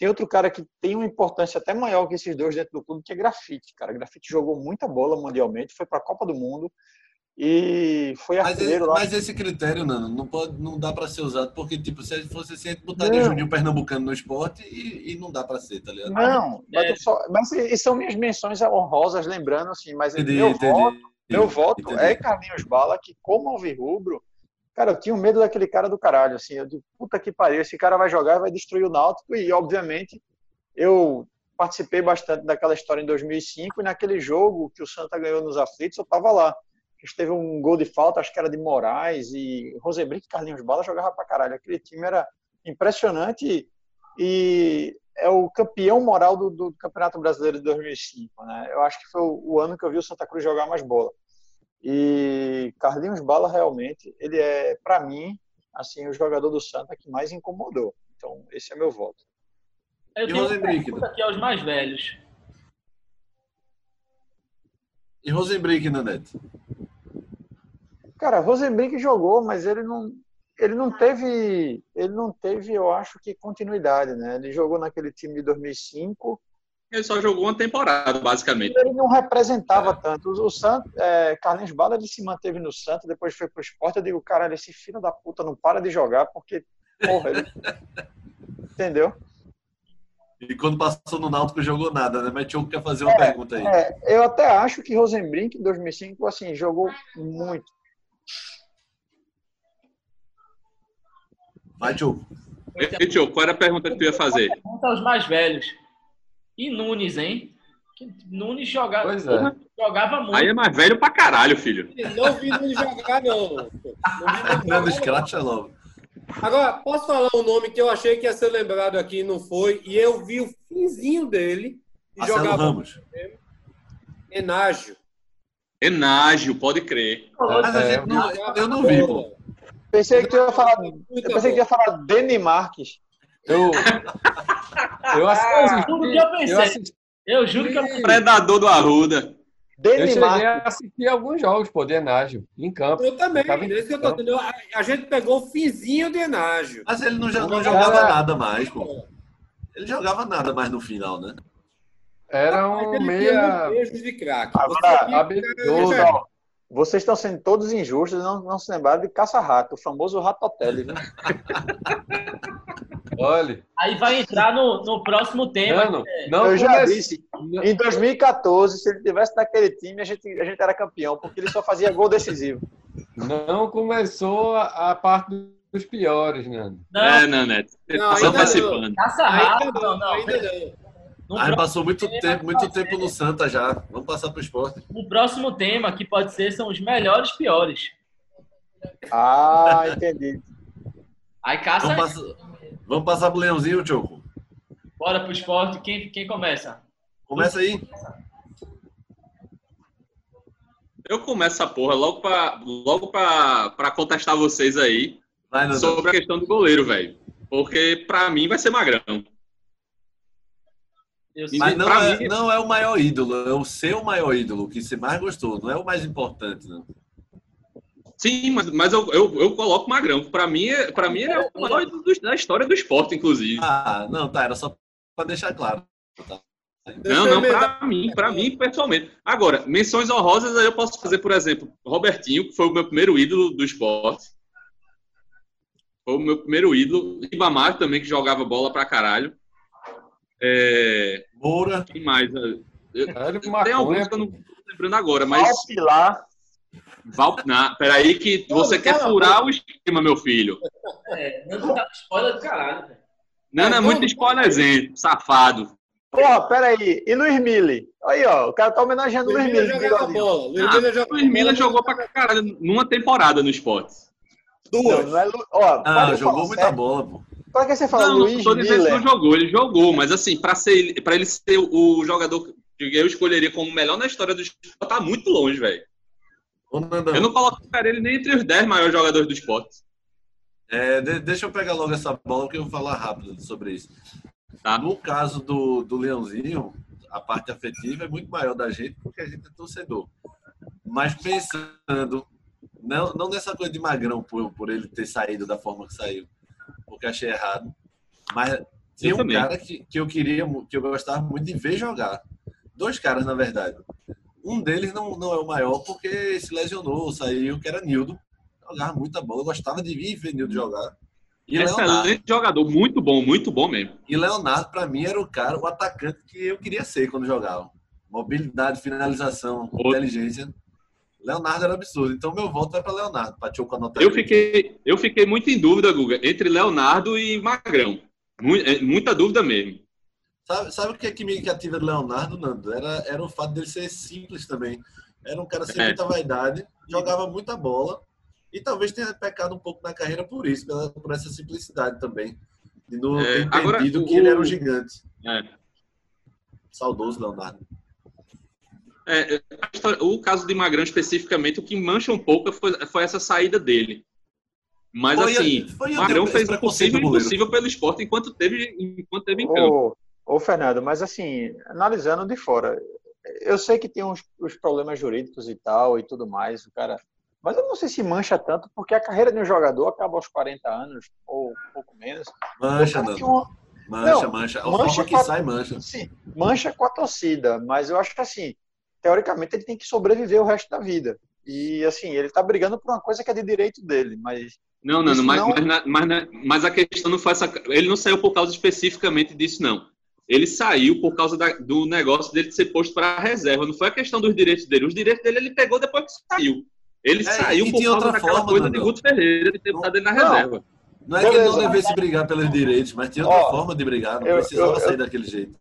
Tem outro cara que tem uma importância até maior que esses dois dentro do clube, que é Grafite, cara. Grafite jogou muita bola mundialmente, foi para a Copa do Mundo e foi Mas, esse, artilheiro lá. mas esse critério, Nano, não, pode, não dá pra ser usado, porque, tipo, se fosse assim, a gente botaria Não. Juninho Pernambucano no esporte e, e não dá pra ser, tá ligado? Não, mas, É. eu só, mas e são minhas menções honrosas, lembrando assim, mas Entendi, meu entendi. voto, meu voto entendi. é Carlinhos Bala, que como alvirrubro, cara, eu tinha medo daquele cara do caralho, assim, eu digo, puta que pariu, esse cara vai jogar e vai destruir o Náutico, e obviamente eu participei bastante daquela história em 2005, e naquele jogo que o Santa ganhou nos aflitos, eu tava lá. Teve um gol de falta, acho que era de Moraes, e Rosebrick e Carlinhos Bala jogava pra caralho. Aquele time era impressionante e, é o campeão moral do, do Campeonato Brasileiro de 2005. Né? Eu acho que foi o ano que eu vi o Santa Cruz jogar mais bola. E Carlinhos Bala realmente, ele é, para mim, assim, o jogador do Santa que mais incomodou. Então, esse é meu voto. Eu E tenho uma pergunta aqui aos mais velhos. E Rosenbrick, Nanete? Cara, Rosenbrink jogou, mas ele não, ele não teve, ele não teve, eu acho que continuidade, né? Ele jogou naquele time de 2005, Ele só jogou uma temporada, basicamente. ele não representava tanto. O, o Santos, é, Carlinhos Bala, ele se manteve no Santos, depois foi pro esporte. Eu digo, caralho, esse filho da puta não para de jogar, porque, porra, ele... Entendeu? E quando passou no Náutico jogou nada, né? Mas Tioco quer fazer uma pergunta aí. É, eu até acho que Rosenbrink, em 2005, assim, jogou muito. Vai, Tioco. E, Tio, qual era a pergunta que tu ia fazer? Pergunta aos mais velhos. E Nunes, hein? Nunes jogava, Pois é. jogava muito. Aí é mais velho pra caralho, filho. Não vi ele jogar, não. Não vi jogar, não. escracha logo. Agora, posso falar um nome que eu achei que ia ser lembrado aqui e não foi, e eu vi o finzinho dele e Marcelo jogava Ramos. Enágio. Enágio, pode crer. Mas a É, gente não, eu não vi, pô. Pensei que tu ia falar, eu pensei que tu ia falar Deni Marques. Eu, eu assisti, Tudo que eu pensei. eu assisti, Eu juro que eu Predador do Arruda. eu cheguei a assistir alguns jogos, pô, de Enágio, em campo. Eu também, eu tô. A, a gente pegou o finzinho de Enágio. Mas ele não, não jogava nada mais, pô. Ele jogava nada mais no final, né? Era um ele meia beijos de craque. Agora, Vocês estão sendo todos injustos e não, não se lembraram de Caça-Rato, o famoso Ratotelli. Viu? Olha, Aí vai entrar no, no próximo tema. não, não eu já disse, em 2014, se ele tivesse naquele time, a gente, a gente era campeão, porque ele só fazia gol decisivo. Não começou a, a parte dos piores, né? Não, É, Nanete. Você Não, só ainda antecipando. caça Ainda rápido. não, Não, não. ainda não. No, Aí pró- passou muito tempo, muito tempo no Santa já. Vamos passar pro esporte. no próximo tema, que pode ser, são os melhores piores. Ah, entendi. Aí caça Vamos passar, vamos passar pro Leãozinho, Tioco. bora pro esporte. Quem, quem começa? Começa aí. Eu começo essa porra logo pra, logo pra, pra contestar vocês aí Vai, sobre a questão do goleiro, velho. Porque pra mim vai ser magrão. Mas não é, mim- não é o maior ídolo, é o seu maior ídolo, o que você mais gostou, não é o mais importante, não. Sim, mas, mas eu, eu, eu coloco magrão. Pra mim, é- pra mim é o maior do- da história do esporte, inclusive. Ah, não, tá, era só pra deixar claro. Tá. Não, não, pra mim, pra mim, pessoalmente. Agora, menções honrosas aí eu posso fazer, por exemplo, Robertinho, que foi o meu primeiro ídolo do esporte. Foi o meu primeiro ídolo. Ibamar também, que jogava bola pra caralho. É, Moura, quem mais? Eu- Tem maconha, alguns que eu não tô lembrando agora, mas. Mas... Pilar, Val... Não, peraí, que você Não, quer furar o esquema, meu filho. É, não tá spoiler do caralho, velho. Não, não é Não, muito não. spoilerzento, safado. Porra, peraí. E Luiz Mille? Aí, ó, o cara tá homenageando o Luiz Mille. jogava bigodinho. bola. Luiz Ah, Luiz bola. jogou pra caralho numa temporada no esporte. Não, Duas. não é Lu... Ó, ah, jogou muita bola, pô. Pra que você fala não, Luiz não tô dizendo que não jogou, ele jogou, mas assim, pra, ser, pra ele ser o jogador que eu escolheria como o melhor na história do esporte, tá muito longe, velho. Eu não colocaria ele nem entre os 10 maiores jogadores do esporte. é, de- deixa eu pegar logo essa bola que eu vou falar rápido sobre isso. Tá. No caso do, do Leãozinho, a parte afetiva é muito maior da gente porque a gente é torcedor. Mas pensando, não, não nessa coisa de magrão por, por ele ter saído da forma que saiu, porque achei errado. Mas tem Eu um também. cara que, que eu queria, que eu gostava muito de ver jogar. Dois caras, na verdade. Um deles não, não é o maior porque se lesionou, saiu, que era Nildo. Jogava muita bola, eu gostava de vir ver Nildo jogar. E Excelente Leonardo, jogador, muito bom, muito bom mesmo. e Leonardo, pra mim, era o cara, o atacante que eu queria ser quando jogava. Mobilidade, finalização, Outro. inteligência. Leonardo era absurdo. Então, meu voto vai para Leonardo, para Tioco anotar. Eu aqui. fiquei, eu fiquei muito em dúvida, Guga, entre Leonardo e Magrão. É, Muita dúvida mesmo. Sabe, sabe o que, é que me cativa do Leonardo, Nando? Era, era o fato dele ser simples também. Era um cara sem É. muita vaidade, jogava muita bola e talvez tenha pecado um pouco na carreira por isso, pela, por essa simplicidade também. De não É, ter agora, entendido o- que ele era um gigante. É. Saudoso Leonardo. É, a história- o caso de Magrão especificamente, o que mancha um pouco foi, foi essa saída dele. Mas Foi- assim, foi Magrão fez o possível e impossível pelo esporte enquanto teve, enquanto teve em campo. Ô, ô, Fernando, mas assim, analisando de fora, eu sei que tem uns, os problemas jurídicos e tal e tudo mais, o cara. Mas eu não sei se mancha tanto, porque a carreira de um jogador acaba aos 40 anos, ou um pouco menos. Mancha, O cara tem Nando. uma- Mancha, Não, mancha. A mancha forma que pra- sai, mancha. Sim, mancha com a torcida, mas eu acho que assim, teoricamente ele tem que sobreviver o resto da vida. E assim, ele tá brigando por uma coisa que é de direito dele, mas Não, Nando, Isso mas, não- mas, na- mas, na- mas a questão não foi essa. Ele não saiu por causa especificamente disso, não. Ele saiu por causa da- do negócio dele de ser posto para a reserva. Não foi a questão dos direitos dele. Os direitos dele ele pegou depois que saiu. Ele É, saiu por causa outra daquela forma, coisa Nando. de Guto Ferreira de ter botado ele na Não. reserva. Não é que ele não Beleza. devesse brigar pelos direitos, mas tinha outra Ó, forma de brigar. Não eu- precisava eu- sair eu- daquele jeito.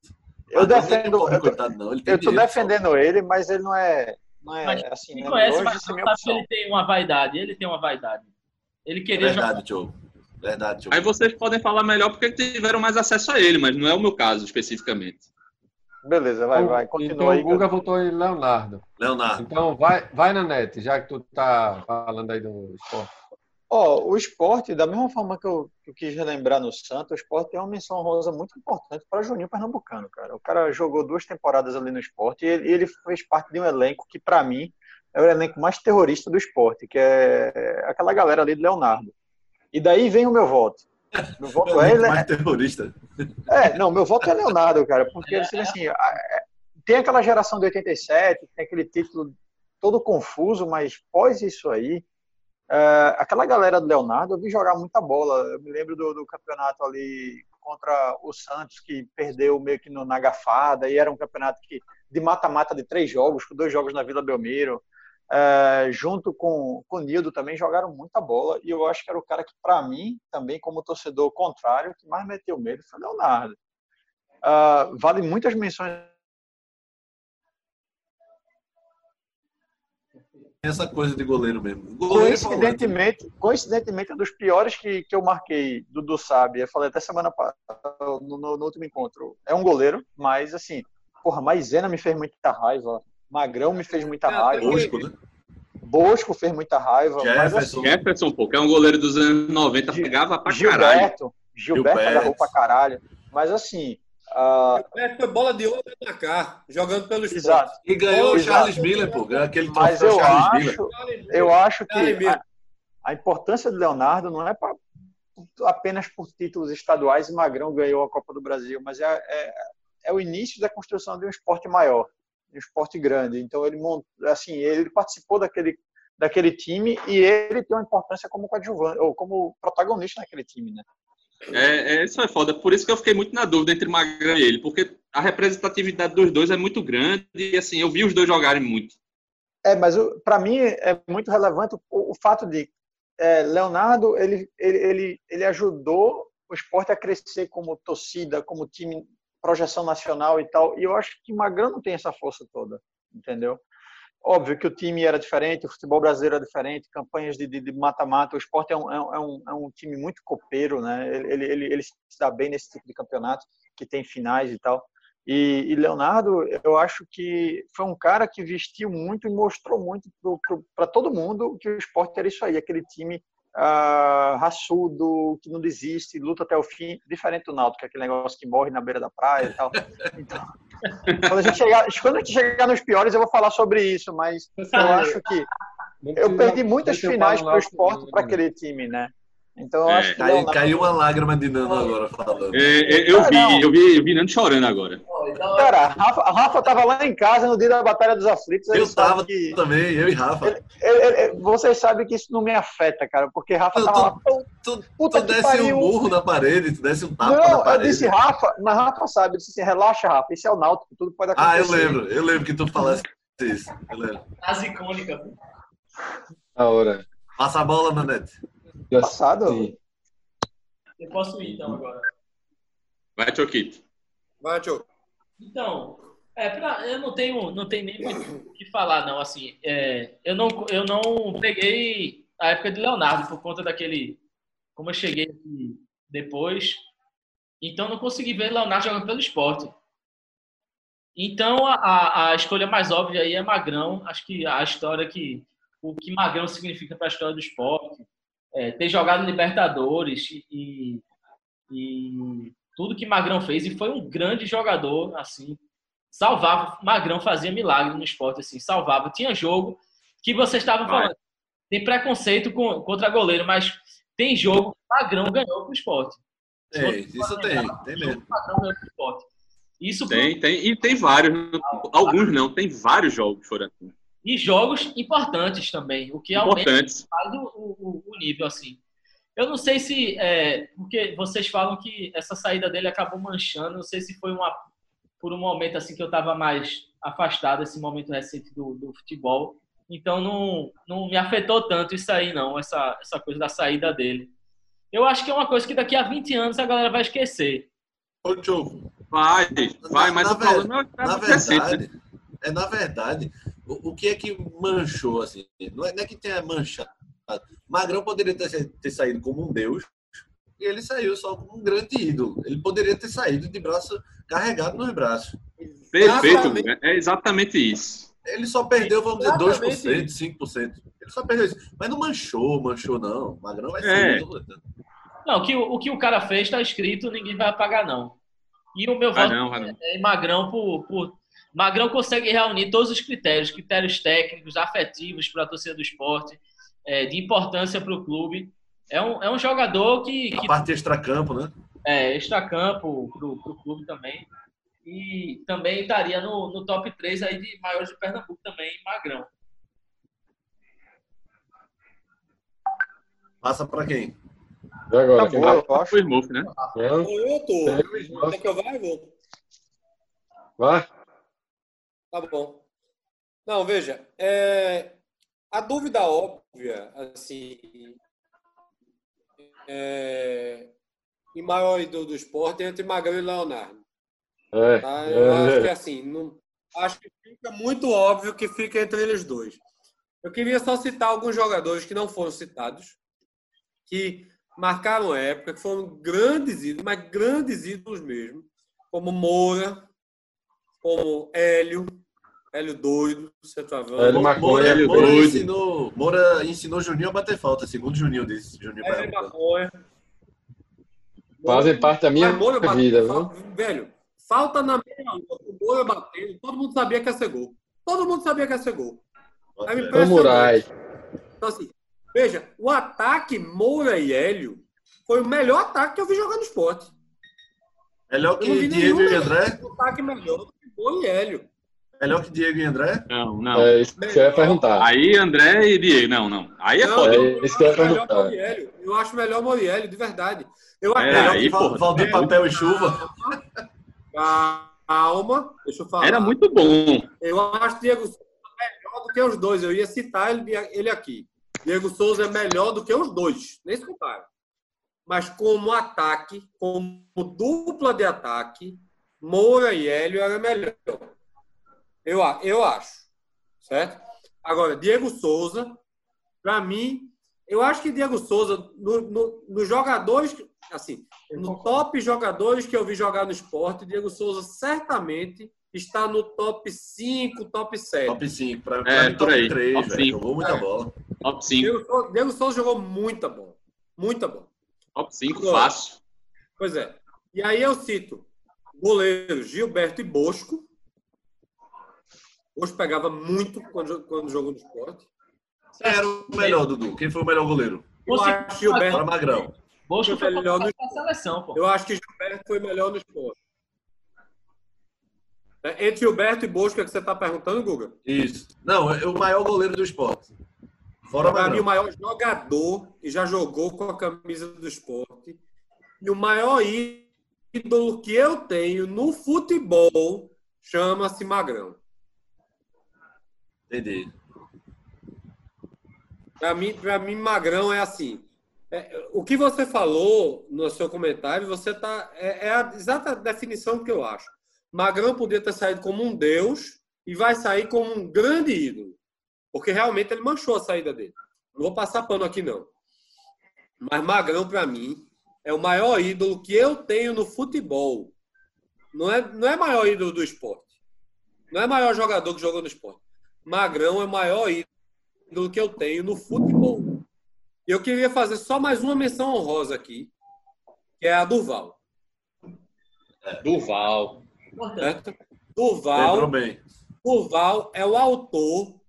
Eu é defendo. pobre, Eu coitado, não. Ele tem eu tô direito, defendendo ele, mas ele não é. Não é Mas assim, Quem né, conhece, longe mas sabe minha que ele tem uma vaidade. Ele tem uma vaidade. Ele só. queria jogar. Verdade, Tio. Verdade, Tio. Aí vocês podem falar melhor porque tiveram mais acesso a ele, mas não é o meu caso especificamente. Beleza, vai, vai. Então Continua o aí. Guga votou em Leonardo. Leonardo. Então vai, vai na net, já que tu tá falando aí do esporte. Ó, o esporte, da mesma forma que eu, que eu quis relembrar no Santos, o esporte tem uma menção rosa muito importante para Juninho Pernambucano, cara. O cara jogou duas temporadas ali no esporte e ele, ele fez parte de um elenco que, para mim, é o elenco mais terrorista do esporte, que é aquela galera ali de Leonardo. E daí vem o meu voto. Meu voto é, Elenco mais terrorista. é, não, meu voto é Leonardo, cara, porque assim, assim, a- é, tem aquela geração de 87, tem aquele título todo confuso, mas pós isso aí, é, aquela galera do Leonardo, eu vi jogar muita bola. Eu me lembro do, do campeonato ali contra o Santos, que perdeu meio que no, na gafada, e era um campeonato que, de mata-mata de três jogos, com dois jogos na Vila Belmiro. É, junto com, com o Nildo também jogaram muita bola e eu acho que era o cara que, para mim, também como torcedor contrário, que mais meteu medo foi o Leonardo. Ah, vale muitas menções. Essa coisa de goleiro mesmo. Goleiro é. Coincidentemente, coincidentemente, é um dos piores que, que eu marquei, Dudu sabe. Eu falei até semana passada, no, no- no último encontro. É um goleiro, mas assim, porra, Maisena me fez muita raiva. Magrão me fez muita É, raiva. Bosco, né? Bosco fez muita raiva. Mas, Jefferson. assim, Jefferson, pô, que é um goleiro dos anos 90, Gil- pegava pra caralho. Gilberto, Gilberto Gilberto. agarrou pra caralho. Mas assim, ah, foi bola de ouro na cá, jogando pelo esporte. exato. E ganhou o. Charles Miller, pô. Ganhou aquele Mas eu Charles Miller. acho, eu acho que a, a importância do Leonardo não é pra, apenas por títulos estaduais e Magrão ganhou a Copa do Brasil, mas é, é, é o início da construção de um esporte maior, de um esporte grande. Então ele assim, ele participou daquele daquele time e ele tem uma importância como coadjuvante ou como protagonista naquele time, né? É, é, isso é foda. Por isso que eu fiquei muito na dúvida entre Magrão e ele, porque a representatividade dos dois é muito grande e assim, eu vi os dois jogarem muito. É, mas para mim é muito relevante o, o fato de é, Leonardo ele, ele, ele, ele ajudou o esporte a crescer como torcida, como time, projeção nacional e tal. E eu acho que Magrão não tem essa força toda, entendeu? Óbvio que o time era diferente, o futebol brasileiro era diferente, campanhas de mata-mata. O esporte é um, é, um, é um- é um time muito copeiro, né? Ele, ele, ele, se dá bem nesse tipo de campeonato, que tem finais e tal. E, e Leonardo, eu acho que foi um cara que vestiu muito e mostrou muito para todo mundo que o esporte era isso aí, aquele time ah, raçudo, que não desiste, luta até o fim, diferente do Náutico, é aquele negócio que morre na beira da praia e tal. Então, quando a gente chegar, quando a gente chegar nos piores, eu vou falar sobre isso, mas eu acho que eu perdi muitas finais para o esporte para aquele time, né? Então eu É, acho que Caiu, Leonardo- caiu uma lágrima de Nando agora falando. É, é, eu Ah, vi, eu vi, eu vi Nando chorando agora. Cara, Rafa, Rafa tava lá em casa no dia da Batalha dos Aflitos. Eu tava que- também, eu e Rafa. ele- ele- ele- vocês sabem que isso não me afeta, cara, porque Rafa Eu tava tô- lá. "Pô, Tu, Puta tu que desce pariu. um burro na parede, tu desce um tapa na Não, eu parede. disse Rafa, mas Rafa sabe, eu disse assim, relaxa, Rafa, isso é o Náutico, tudo pode acontecer. Ah, eu lembro, eu lembro que tu falasse isso. Eu lembro. Frase icônica. pô. A hora. Passa a bola, Nanete. Passado. Sim. Eu posso ir então agora. Vai, Choquito. Vai, Tio. Então, é, pra, eu não tenho, não tenho nem muito o que falar, não. Assim, é, eu, não, eu não peguei a época de Leonardo por conta daquele. Como eu cheguei aqui depois, então não consegui ver Leonardo jogando pelo esporte. Então a, a escolha mais óbvia aí é Magrão. Acho que a história que. O que Magrão significa para a história do esporte. É, ter jogado Libertadores e, e tudo que Magrão fez e foi um grande jogador, assim, salvava, Magrão fazia milagre no esporte, assim, salvava. Tinha jogo que vocês estavam Vai. falando, tem preconceito com, contra goleiro, mas tem jogo que Magrão ganhou pro esporte. É, isso tem, tem mesmo. Magrão ganhou pro esporte. Isso pro- Tem, tem. E tem vários. Alguns não, tem vários jogos que foram assim. E jogos importantes também, o que aumenta importantes. o, o, o nível, assim. Eu não sei se, é, porque vocês falam que essa saída dele acabou manchando, não sei se foi uma, por um momento assim que eu estava mais afastado, esse momento recente do, do futebol, então não, não me afetou tanto isso aí não, essa, essa coisa da saída dele. Eu acho que é uma coisa que daqui a 20 anos a galera vai esquecer. Ô, Tio, Vai, vai, mas Na o problema na é recente, né? verdade, é na verdade, o, o que é que manchou, assim, não é, não é que tenha manchado. Magrão poderia ter, ter saído como um deus e ele saiu só como um grande ídolo. Ele poderia ter saído de braço carregado nos braços. Perfeito, Exatamente. é exatamente isso. Ele só perdeu, vamos dizer, Exatamente 2%, 5%. Ele só perdeu isso. Mas não manchou, manchou, não. Magrão vai É. ser. Não, o que o, o que o cara fez está escrito, ninguém vai apagar não. E o meu voto não, vai não. é Magrão por, por Magrão consegue reunir todos os critérios, critérios técnicos, afetivos para a torcida do esporte, é, de importância para o clube. É um, é um jogador que, A que parte extracampo, né? é extracampo para o clube também. E também estaria no, no top 3 aí de maiores de Pernambuco também, Magrão. Passa pra quem? E agora? Tá quem vai? eu acho. Foi Smurf, né? Hã? Ou eu tô. É, Quer que eu vá, eu vou. Vai? Tá bom. Não, veja, é, a dúvida óbvia, assim, é, em maior ídolo do esporte é entre Magrão e Leonardo. É. Tá? Eu acho que é, assim, não, acho que fica muito óbvio que fica entre eles dois. Eu queria só citar alguns jogadores que não foram citados, que marcaram época, que foram grandes ídolos, mas grandes ídolos mesmo, como Moura, como Hélio, Hélio doido, centroavante. Hélio Maconha, Moura, Moura doido. ensinou, Moura ensinou Juninho a bater falta, segundo Juninho disse. Juninho Hélio. Maconha. Fazem parte da minha bateu, vida, viu? Velho, falta na meia hora, o Moura batendo, todo mundo sabia que ia ser gol. Todo mundo sabia que ia ser gol. É O impressionante. Murai. Então, assim, veja, o ataque Moura e Hélio foi o melhor ataque que eu vi jogar no esporte. Melhor que Diego e André? ataque melhor do que Moura e Hélio. Melhor que Diego e André? Não, não. É isso que eu ia perguntar. Aí André e Diego. Não, não. Aí é Não, foda. É isso que eu ia acho melhor perguntar. Eu acho melhor Moura e Hélio, de verdade. Eu acho É, melhor aí, que porra. Valdir Papel e Chuva. Calma, deixa eu falar. Era muito bom. Eu acho Diego Souza melhor do que os dois. Eu ia citar ele, ele aqui. Diego Souza é melhor do que os dois. Nem se compara. Mas como ataque, como dupla de ataque, Moura e Hélio era melhor. Eu, a- eu acho. Certo? Agora, Diego Souza, para mim, eu acho que Diego Souza, no- no- nos jogadores, assim, no top jogadores que eu vi jogar no esporte, Diego Souza certamente está no top 5, top 7. Top 5. Pra, É, mim, por top aí. 3, Top velho. cinco. Jogou muita É. bola. Top 5. Diego, Souza- Diego Souza jogou muita bola. Muita bola. Top 5, Agora. fácil. Pois é. E aí eu cito goleiros Gilberto e Bosco. Bosco pegava muito quando, quando jogou no esporte. Era o melhor, Dudu? Quem foi o melhor goleiro? Eu Você- acho que Gilberto, Para Magrão. Bosco Foi melhor no- seleção, pô. eu acho que Gilberto foi melhor no esporte. É, Entre Gilberto e Bosco, é que você está perguntando, Guga? Isso. Não, é o maior goleiro do esporte. Fora Para mim, o maior jogador que já jogou com a camisa do esporte. E o maior ídolo que eu tenho no futebol chama-se Magrão. Entendi. Para mim, mim, Magrão é assim. É, o que você falou no seu comentário, você tá é, é a exata definição que eu acho. Magrão podia ter saído como um deus e vai sair como um grande ídolo, porque realmente ele manchou a saída dele. Não vou passar pano aqui não. Mas Magrão para mim é o maior ídolo que eu tenho no futebol. Não é não é maior ídolo do esporte. Não é maior jogador que jogou no esporte. Magrão é o maior ídolo que eu tenho no futebol. E eu queria fazer só mais uma menção honrosa aqui, que é a Duval. Duval. Certo? Duval. Duval é o autor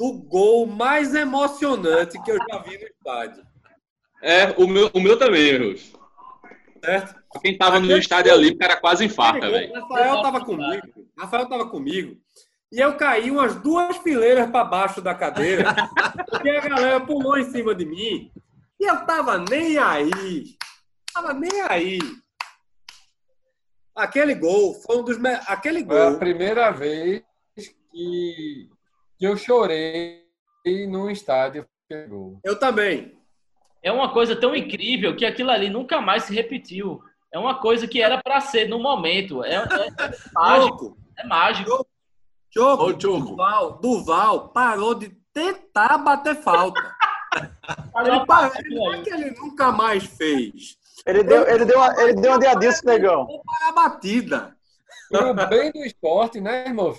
do gol mais emocionante que eu já vi no estádio. É, o meu, o meu também, Rus. Certo? Quem tava no estádio ali, o cara quase infarta, velho. Rafael tava comigo. Rafael tava comigo. E eu caí umas duas fileiras para baixo da cadeira, porque a galera pulou em cima de mim. E eu tava nem aí. Tava nem aí. Aquele gol foi um dos. me- Aquele Foi a gol. primeira vez que eu chorei num estádio. Eu também. É uma coisa tão incrível que aquilo ali nunca mais se repetiu. É uma coisa que era para ser no momento. É, é- é mágico. É mágico. Choco, Ô, Choco. Duval, Duval parou de tentar bater falta. Ele parou, não é que ele nunca mais fez. Ele deu, ele deu, uma, ele deu uma de Adilson, negão. Para a batida. Pro bem do esporte, né, irmão?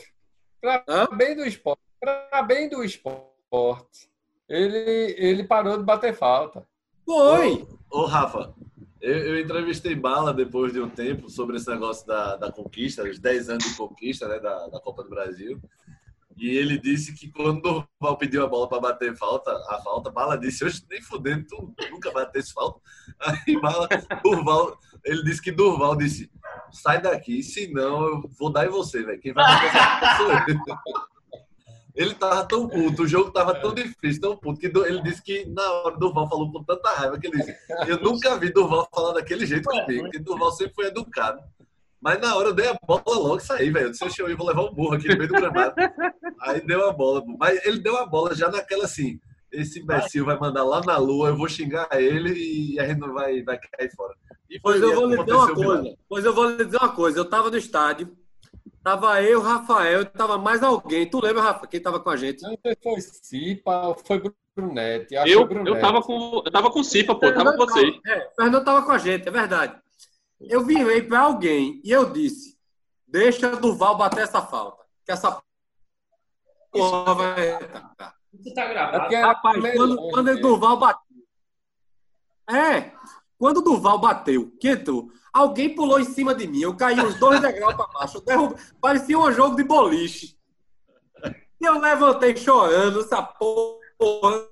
Para Hã? bem do esporte. Para bem do esporte. Ele, ele parou de bater falta. Foi. Ô, Rafa, eu, eu entrevistei Bala depois de um tempo sobre esse negócio da, da conquista, os 10 anos de conquista né, da, da Copa do Brasil. E ele disse que quando o Durval pediu a bola para bater falta, a falta, Bala disse, hoje nem fudendo, tu nunca batesse falta. Aí Bala, Durval, ele disse que Durval disse, sai daqui, senão eu vou dar em você, velho. Quem vai bater essa falta sou eu. Ele tava tão puto, o jogo tava tão difícil, tão puto, que ele disse que na hora Durval falou com tanta raiva que ele disse: Eu nunca vi Durval falar daquele jeito comigo, porque Durval sempre foi educado. Mas na hora eu dei a bola logo e saí, velho. Eu disse: "Oxe, eu vou levar um burro aqui no meio do gramado. Aí deu a bola, mas ele deu a bola já naquela assim: Esse imbecil vai mandar lá na lua, eu vou xingar ele e a gente não vai, vai cair fora. E foi Pois eu vou lhe dizer uma coisa. Pois eu vou lhe dizer uma coisa. Eu tava no estádio. Tava eu, Rafael, tava mais alguém. Tu lembra, Rafa, quem tava com a gente? Não sei se foi Cipa ou foi Brunete. Acho Eu, eu Brunete. tava com. Eu tava com o Cipa, pô, tava com vocês. É, o Fernando tava com a gente, é verdade. Eu virei pra alguém e eu disse: Deixa Duval bater essa falta. Que essa porra vai. atacar." Isso tá É gravado. porque é Rapaz, quando, quando o né? Duval bateu. É, quando o Duval bateu, que entrou, alguém pulou em cima de mim. Eu caí uns dois degraus para baixo. Eu derrube- Parecia um jogo de boliche. E eu levantei chorando, essa porra.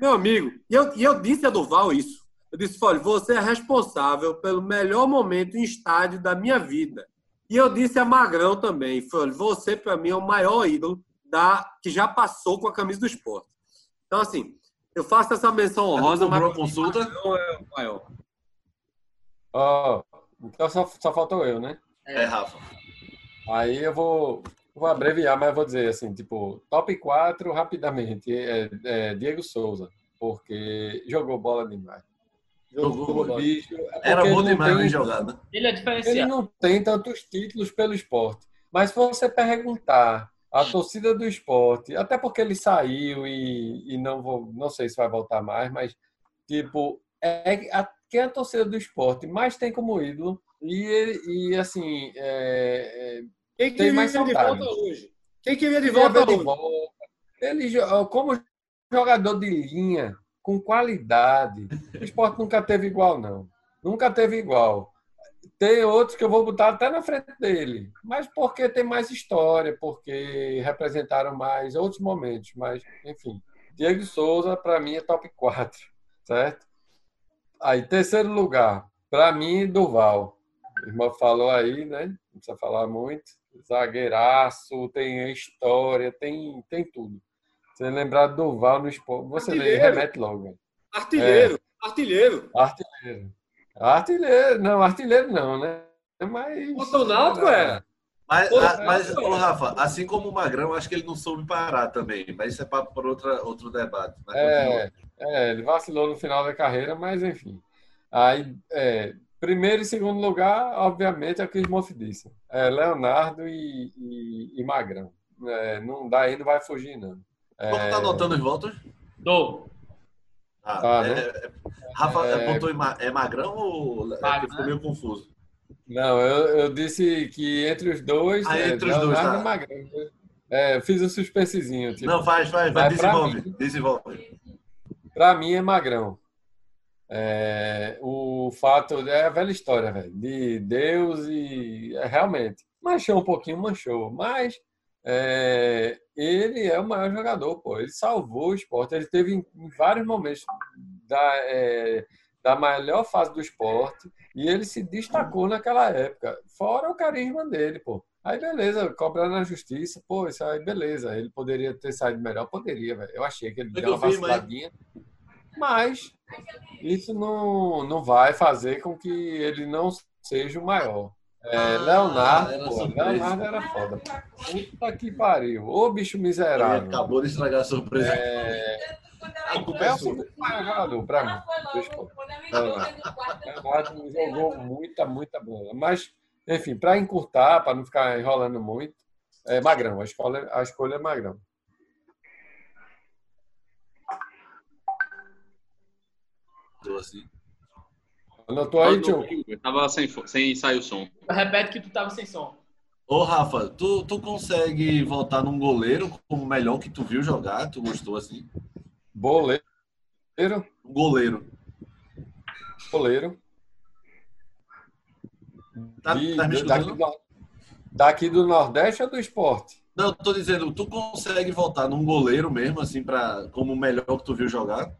Meu amigo, e eu, e eu disse a Duval isso. Eu disse, olha, você é responsável pelo melhor momento em estádio da minha vida. E eu disse a Magrão também, falei, você para mim é o maior ídolo da, que já passou com a camisa do esporte. Então, assim, eu faço essa menção honrosa, mas consulta? Magrão é o maior. Ó, então só, só faltou eu, né? É, Rafa. Aí eu vou, vou abreviar, mas eu vou dizer assim, tipo, top 4 rapidamente. É, é Diego Souza, porque jogou bola demais. Jogou bola. bicho. é Era ele bom demais tem- na jogada. Ele é Ele diferenciado. não tem tantos títulos pelo esporte. Mas se você perguntar a torcida do esporte, até porque ele saiu e, e não vou, não sei se vai voltar mais, mas tipo, é a, quem é a torcida do esporte mais tem como ídolo e, e assim, é, Quem Tem queria mais de volta hoje? Quem queria de é, volta de hoje? volta. Ele como jogador de linha com qualidade, o esporte nunca teve igual não, nunca teve igual. Tem outros que eu vou botar até na frente dele, mas porque tem mais história, porque representaram mais outros momentos. Mas, enfim, Diego Souza, para mim, é top 4, certo? Aí, terceiro lugar, para mim, Duval. O irmão falou aí, né? precisa falar muito. Zagueiraço, tem história, tem, tem tudo. Você lembrar do Duval no esporte, você Artilheiro. remete logo. Artilheiro, artilheiro. Artilheiro. Artilheiro, não, artilheiro não, né? Mas. Contra o Náutico era. Mas, a- mas é. ô, Rafa, assim como o Magrão, acho que ele não soube parar também. Mas isso é papo para outra, outro debate. Mas É, continua. É, ele vacilou no final da carreira, mas enfim. Aí, é, primeiro e segundo lugar, obviamente, é o que o Smoff disse. É Leonardo e, e- e Magrão. É, não dá não vai fugir, não. É, Como tá anotando os votos? Dou. Ah, Tá, é- né? é- Rafa, É. apontou em Ma- é Magrão ou. É, Magrão. ficou meio confuso. Não, eu, eu disse que entre os dois, Ah, é, entre os dois, Leonardo tá. e Magrão. É, eu fiz um suspensezinho. Tipo, Não, faz, faz, vai, desenvolve. Desenvolve. Pra mim é Magrão. É, o fato é a velha história, velho, de Deus e é, realmente manchou um pouquinho, manchou, mas é, ele é o maior jogador, pô. Ele salvou o esporte. Ele teve em, em vários momentos da, é, da melhor fase do esporte e ele se destacou naquela época. Fora o carisma dele, pô. Aí beleza, cobrar na justiça, pô, isso aí beleza. Ele poderia ter saído melhor, poderia, velho. Eu achei que ele deu uma vi, mas- vaciladinha. Mas isso não, não vai fazer com que ele não seja o maior. É, Ah, Leonardo, era pô. Leonardo era foda. Puta que pariu. Ô bicho Ele miserável. acabou de estragar a surpresa. É, A culpa é o sua. jogador pra mim. Leonardo jogou muita, muita bola. Mas, enfim, para encurtar, para não ficar enrolando muito, é Magrão. A escolha, a escolha é Magrão. Tô assim. Anotou aí, Eu tio? Eu tava sem, sem sair o som. Repete que tu tava sem som. Ô, Rafa, tu, tu consegue voltar num goleiro como o melhor que tu viu jogar? Tu gostou assim? Boleiro. Goleiro. Goleiro. Tá, De- tá de- daqui, do, daqui do Nordeste ou do esporte? Não, eu tô dizendo, tu consegue voltar num goleiro mesmo, assim, pra, como o melhor que tu viu jogar?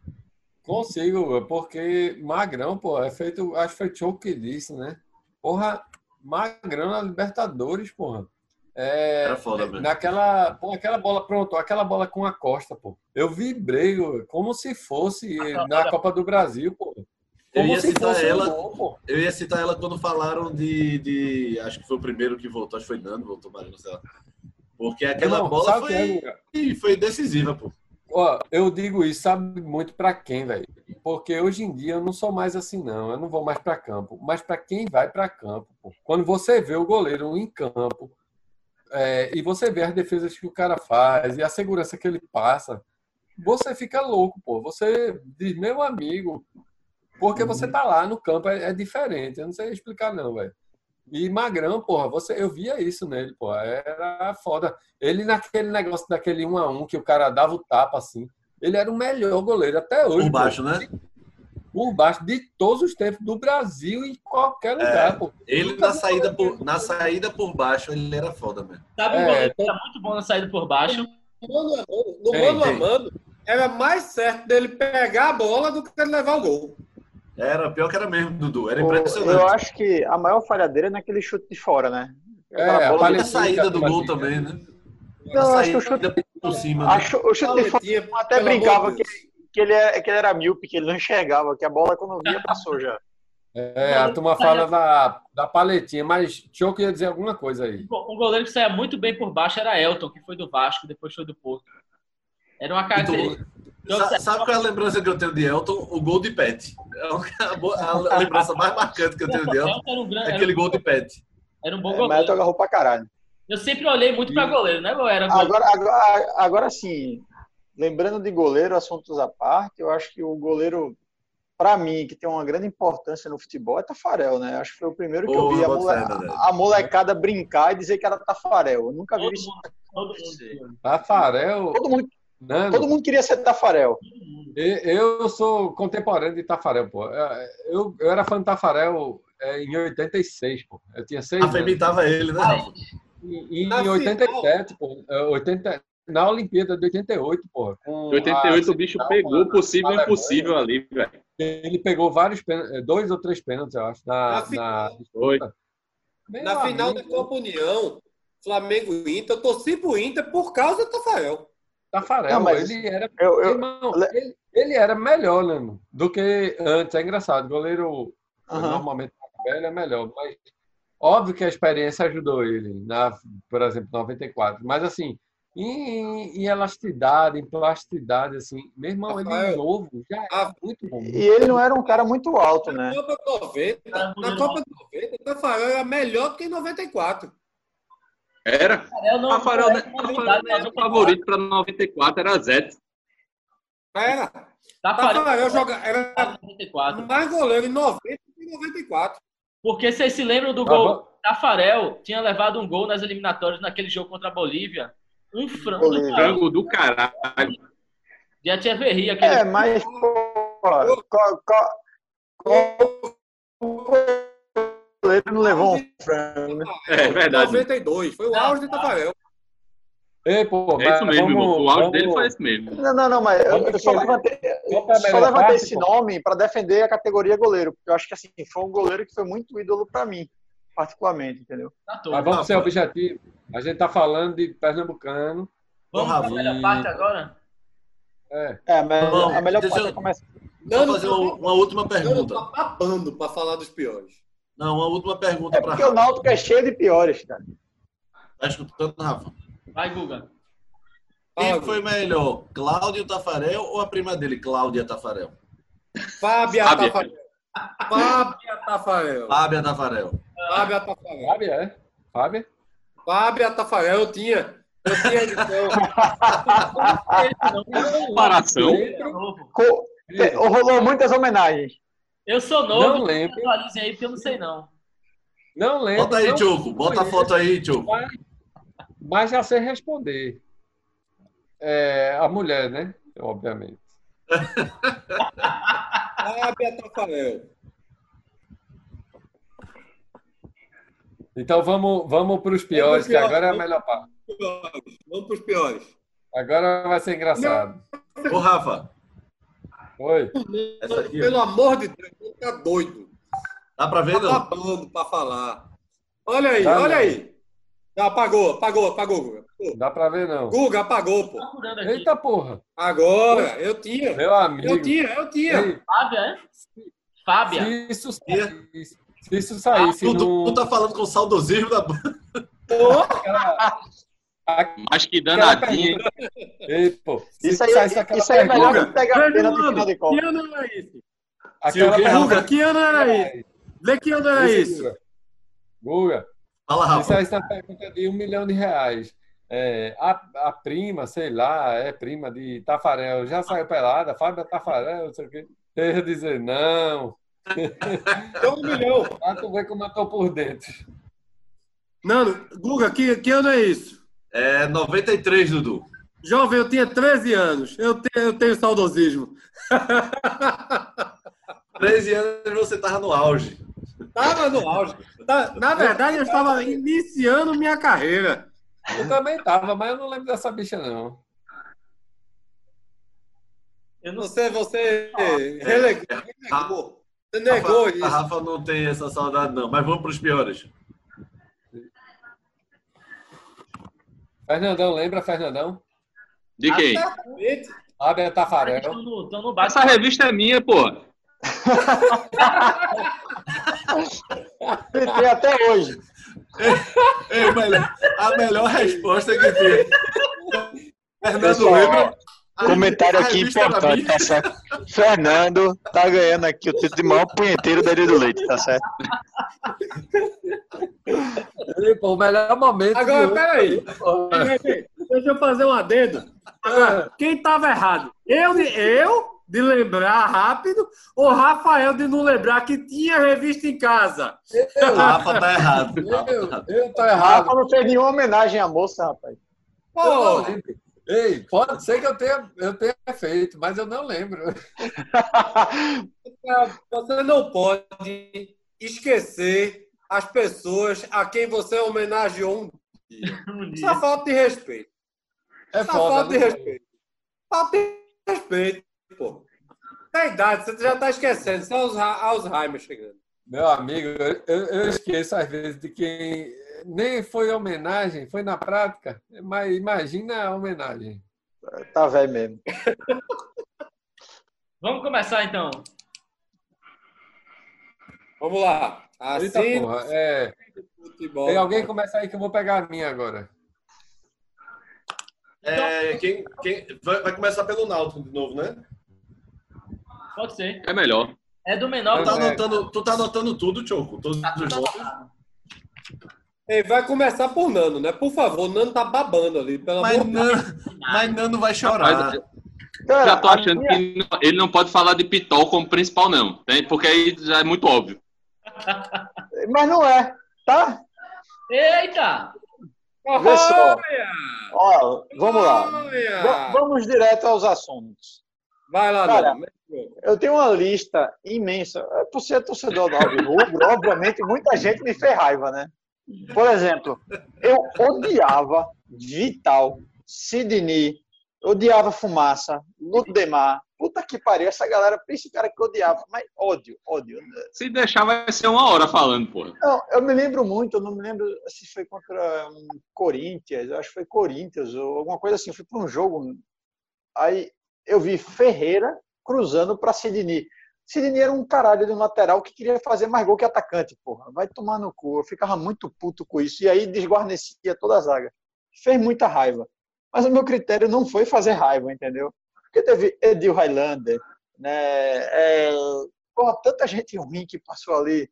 Consigo, porque Magrão, pô, é feito, acho que foi Choco que disse, né? Porra, Magrão na Libertadores, porra. É, Era foda mesmo. naquela, pô, aquela bola, pronto, aquela bola com a Costa, pô. Eu vibrei como se fosse na Copa do Brasil, pô. Eu Como ia se citar um ela, gol, pô. eu ia citar ela quando falaram de, de. Acho que foi o primeiro que voltou, acho que foi Nando, voltou Marino, sei lá. Porque aquela Irmão, bola é, foi, Guga? foi decisiva, pô. Ó, eu digo isso, sabe muito pra quem, velho? Porque hoje em dia eu não sou mais assim, não. Eu não vou mais pra campo. Mas pra quem vai pra campo, pô. Quando você vê o goleiro em campo é, e você vê as defesas que o cara faz e a segurança que ele passa, você fica louco, pô. Você diz, meu amigo, porque você tá lá no campo, é, é diferente. Eu não sei explicar, não, velho. E Magrão, porra, você, eu via isso nele, pô. Era foda. Ele naquele negócio daquele um a um que o cara dava o tapa assim. Ele era o melhor goleiro até hoje. Por baixo, né? pô. Por baixo de todos os tempos do Brasil e em qualquer lugar, pô. Ele Nunca na saída, por, na saída por baixo, ele era foda mesmo. Sabe um É, tá muito bom na saída por baixo? No mano a mano, era mais certo dele pegar a bola do que ele levar o gol. Era pior que era mesmo, Dudu. Era Eu impressionante. acho que a maior falha dele é naquele chute de fora, né? É, Aquela a bola a saída do gol também, né? Não, acho que o chute, por cima. né? acho, o chute de fora eu até brincava que, que, ele é, que ele era míope, que ele não enxergava, que a bola quando via passou já. É, a turma fala da, da paletinha, mas Choco ia dizer alguma coisa aí. Um goleiro que saía muito bem por baixo era Elton, que foi do Vasco, depois foi do Porto. Era uma característica. Sa- Sabe qual é a lembrança que eu tenho de Elton? O gol de pet. É boa- a lembrança mais marcante que eu tenho de Elton Elton era um, grande, é aquele gol de pet. era um bom É, mas goleiro. tu agarrou pra caralho. Eu sempre olhei muito pra goleiro, né? Eu era goleiro. Agora, agora, agora sim, lembrando de goleiro, assuntos à parte, eu acho que o goleiro, pra mim, que tem uma grande importância no futebol, é Tafarel, né? Acho que foi o primeiro que eu Porra, vi a, mole- Dedé. a molecada brincar e dizer que era Tafarel. Eu nunca vi Todo isso. mundo, todo mundo. Tafarel, Todo mundo, Nando, todo mundo queria ser Tafarel. Eu sou contemporâneo de Tafarel, pô. Eu, eu era fã de Tafarel é, em 86, pô. Eu tinha seis Rafa anos. imitava ele, né? E, e Na em 87, pô. é, 80, na Olimpíada de 88, pô. com Em 88 a o bicho pegou o possível e impossível ali, velho. Ele pegou vários pênaltis, dois ou três pênaltis, eu acho, na, Na na final da Copa União, Flamengo e Inter, eu torci pro Inter por causa do Tafarel. Tafarel, Não, mas ele era Eu, eu, Irmão, le- ele, ele era melhor, né, do que antes. É engraçado, goleiro Aham. normalmente velho é melhor, mas óbvio que a experiência ajudou ele, na, por exemplo, 94. Mas assim, em, em elasticidade, em plasticidade, assim, meu irmão, ele Rafael, novo já era ah, muito bom. e ele não era um cara muito alto, Na né? Copa 90, Cara, na Copa 90, o Tafarel era melhor do que em 94. Era. Tafarel não, Tafarel, não né? habilidade, era o favorito para 94, era Zete. Era. Tafarel Tafarel joga, era 94. mais goleiro em 90 do que em 94. Porque vocês se lembram do Mas gol? Tafarel tinha levado um gol nas eliminatórias naquele jogo contra a Bolívia. Um frango do Bolívia. Frango do caralho. De Atieverri, aquele. É, mas, pô, qual, qual, qual goleiro não levou um frango, né? É verdade. 92, foi o auge de Tafarel. Ei, pô, É isso mesmo, vamos- irmão. O áudio vamos- dele foi esse mesmo. Não, não, não, mas eu, Vamos eu só levantei, Vamos só levantei esse nome para defender a categoria goleiro, porque eu acho que assim, foi um goleiro que foi muito ídolo para mim, particularmente, entendeu? Tá. Mas vamos ser objetivo. A gente tá falando de pernambucano. Vamos pra Rafa. melhor parte agora? É, É, mas Bom, a melhor parte eu- é começar. Vou fazer uma, uma última Eu pergunta. tô papando para falar dos piores. Não, uma última pergunta É para porque o Rafa. Náutico é cheio de piores, cara. Tá escutando, Rafa? Vai, Guga. Quem foi melhor, Cláudio Tafarel ou a prima dele, Cláudia Tafarel? Fábia Fábia. Tafarel. Fábia Tafarel. Fábia Tafarel. Fábia Tafarel. Fábio, é? Fábio? Fábia Tafarel, eu tinha. Eu tinha edição. Comparação. Co- Rolou muitas homenagens. Eu sou novo, Não lembro. atualizem aí, porque eu não sei não. Não lembro. Bota aí, Tioco. Bota a foto aí, Tioco. Mas, mas já sei responder. É, a mulher, né? Obviamente. Fábia Tafarel. Então vamos, vamos para os piores, que agora é a melhor parte. Vamos para os piores. Agora vai ser engraçado. Ô, Rafa, Oi. essa aqui, ó. Pelo amor de Deus, não tá doido. dá pra ver, Tá não? babando para falar. Olha aí, Tá, olha não. aí. Já apagou, apagou, apagou, Guga. Dá para ver, não. Guga, apagou, pô. Aqui. Eita porra. Agora, eu tinha. Meu amigo. Eu tinha, eu tinha. Ei, Fábia, é? Fábia. se isso saísse, se isso saísse Tu, tu, num- tu tá falando com o saudosismo da Pô, aquela- Mas que danadinho. Ei, pô. Isso aí, saísse aquela isso aí é melhor que pegar pena de final de Copa. que ano era isso? aquela que, pergunta- Guga, que ano era isso? Vê que ano era Esse, isso. Guga. Guga, Fala, Rafa. saísse na pergunta de um milhão de reais, é, a, a prima, sei lá, é prima de Tafarel, já saiu pelada, Fábio Tafarel, não sei o quê. Eu ia dizer, não. Deu um milhão. Pra tu ver como eu tô por dentro. Nano, Guga, que, que ano é isso? É 93, Dudu. Jovem, eu tinha 13 anos. Eu tenho, eu tenho saudosismo. 13 anos você tava no auge. Tava no auge. Na verdade, eu estava iniciando minha carreira. Eu também tava, mas eu não lembro dessa bicha, não. Eu não Você, você relegou. renegou. Você negou Rafa, a isso. Rafa não tem essa saudade, não. Mas vamos pros piores. Fernandão, lembra, Fernandão? De quem? Fábio Tafarel. Estão no, tão no. Essa revista é minha, pô. Tem até hoje. Ei, melhor- a melhor resposta que tem. Fernando Pessoal, lembra? Comentário aqui era importante, tá certo? Fernando tá ganhando aqui o título de maior punheteiro da Ilha do Leite, tá certo? Ei, pô, o melhor momento. Agora, de- peraí. Deixa eu fazer um adendo. Agora, quem estava errado? Eu de, eu de lembrar rápido ou Rafael de não lembrar que tinha revista em casa? Eu, Rafa tá errado. Tá eu, eu errado. Rafa não fez nenhuma homenagem à moça, rapaz. Pô. Ei, pode ser que eu tenha, eu tenha feito, mas eu não lembro. você não pode esquecer as pessoas a quem você homenageou um dia. Isso é falta de respeito. É Isso é foda. falta de né? respeito. Falta de respeito, pô. Da idade, você já tá esquecendo. Isso é Alzhe- Alzheimer chegando. Meu amigo, eu, eu esqueço às vezes de quem nem foi homenagem, foi na prática, mas imagina a homenagem. Tá velho mesmo. Vamos começar então. Vamos lá. Eita Assim, porra, é, futebol. tem alguém começa aí que eu vou pegar a minha agora. É, quem, quem, vai, começar pelo Náutico de novo, né? Pode ser. É melhor. É do Tu menor. tá É. anotando, tu tá anotando tudo, Choco. Todos Tá os anotado. Ei, vai começar por Nano, né? Por favor, o Nano tá babando ali, pelo Mas, amor de Deus. Nano, mas Nano vai chorar. Rapaz, Cara, já tô a achando minha- que não- ele não pode falar de Pitol como principal, não. Tem- Porque aí já é muito óbvio. Mas não é, tá? Eita! Vê só. Ó, vamos lá. Va- Vamos direto aos assuntos. Vai lá, Cara, Nano. Eu tenho uma lista imensa. É, Por ser torcedor do Alvirrubro, obviamente, muita gente me fez raiva, né? Por exemplo, eu odiava Vital, Sidney, odiava Fumaça, Ludemar. Puta que pariu, essa galera, esse cara que odiava. Mas ódio, ódio. Se deixar, vai ser uma hora falando, porra. Não, eu me lembro muito, eu não me lembro se foi contra um Corinthians, acho que foi Corinthians, ou alguma coisa assim. Eu fui para um jogo, aí eu vi Ferreira cruzando para Sidney. Sidney era um caralho de um lateral que queria fazer mais gol que atacante, porra. Vai tomar no cu. Eu ficava muito puto com isso. E aí desguarnecia toda a zaga. Fez muita raiva. Mas o meu critério não foi fazer raiva, entendeu? Porque teve Edil Highlander, né? É, porra, tanta gente ruim que passou ali.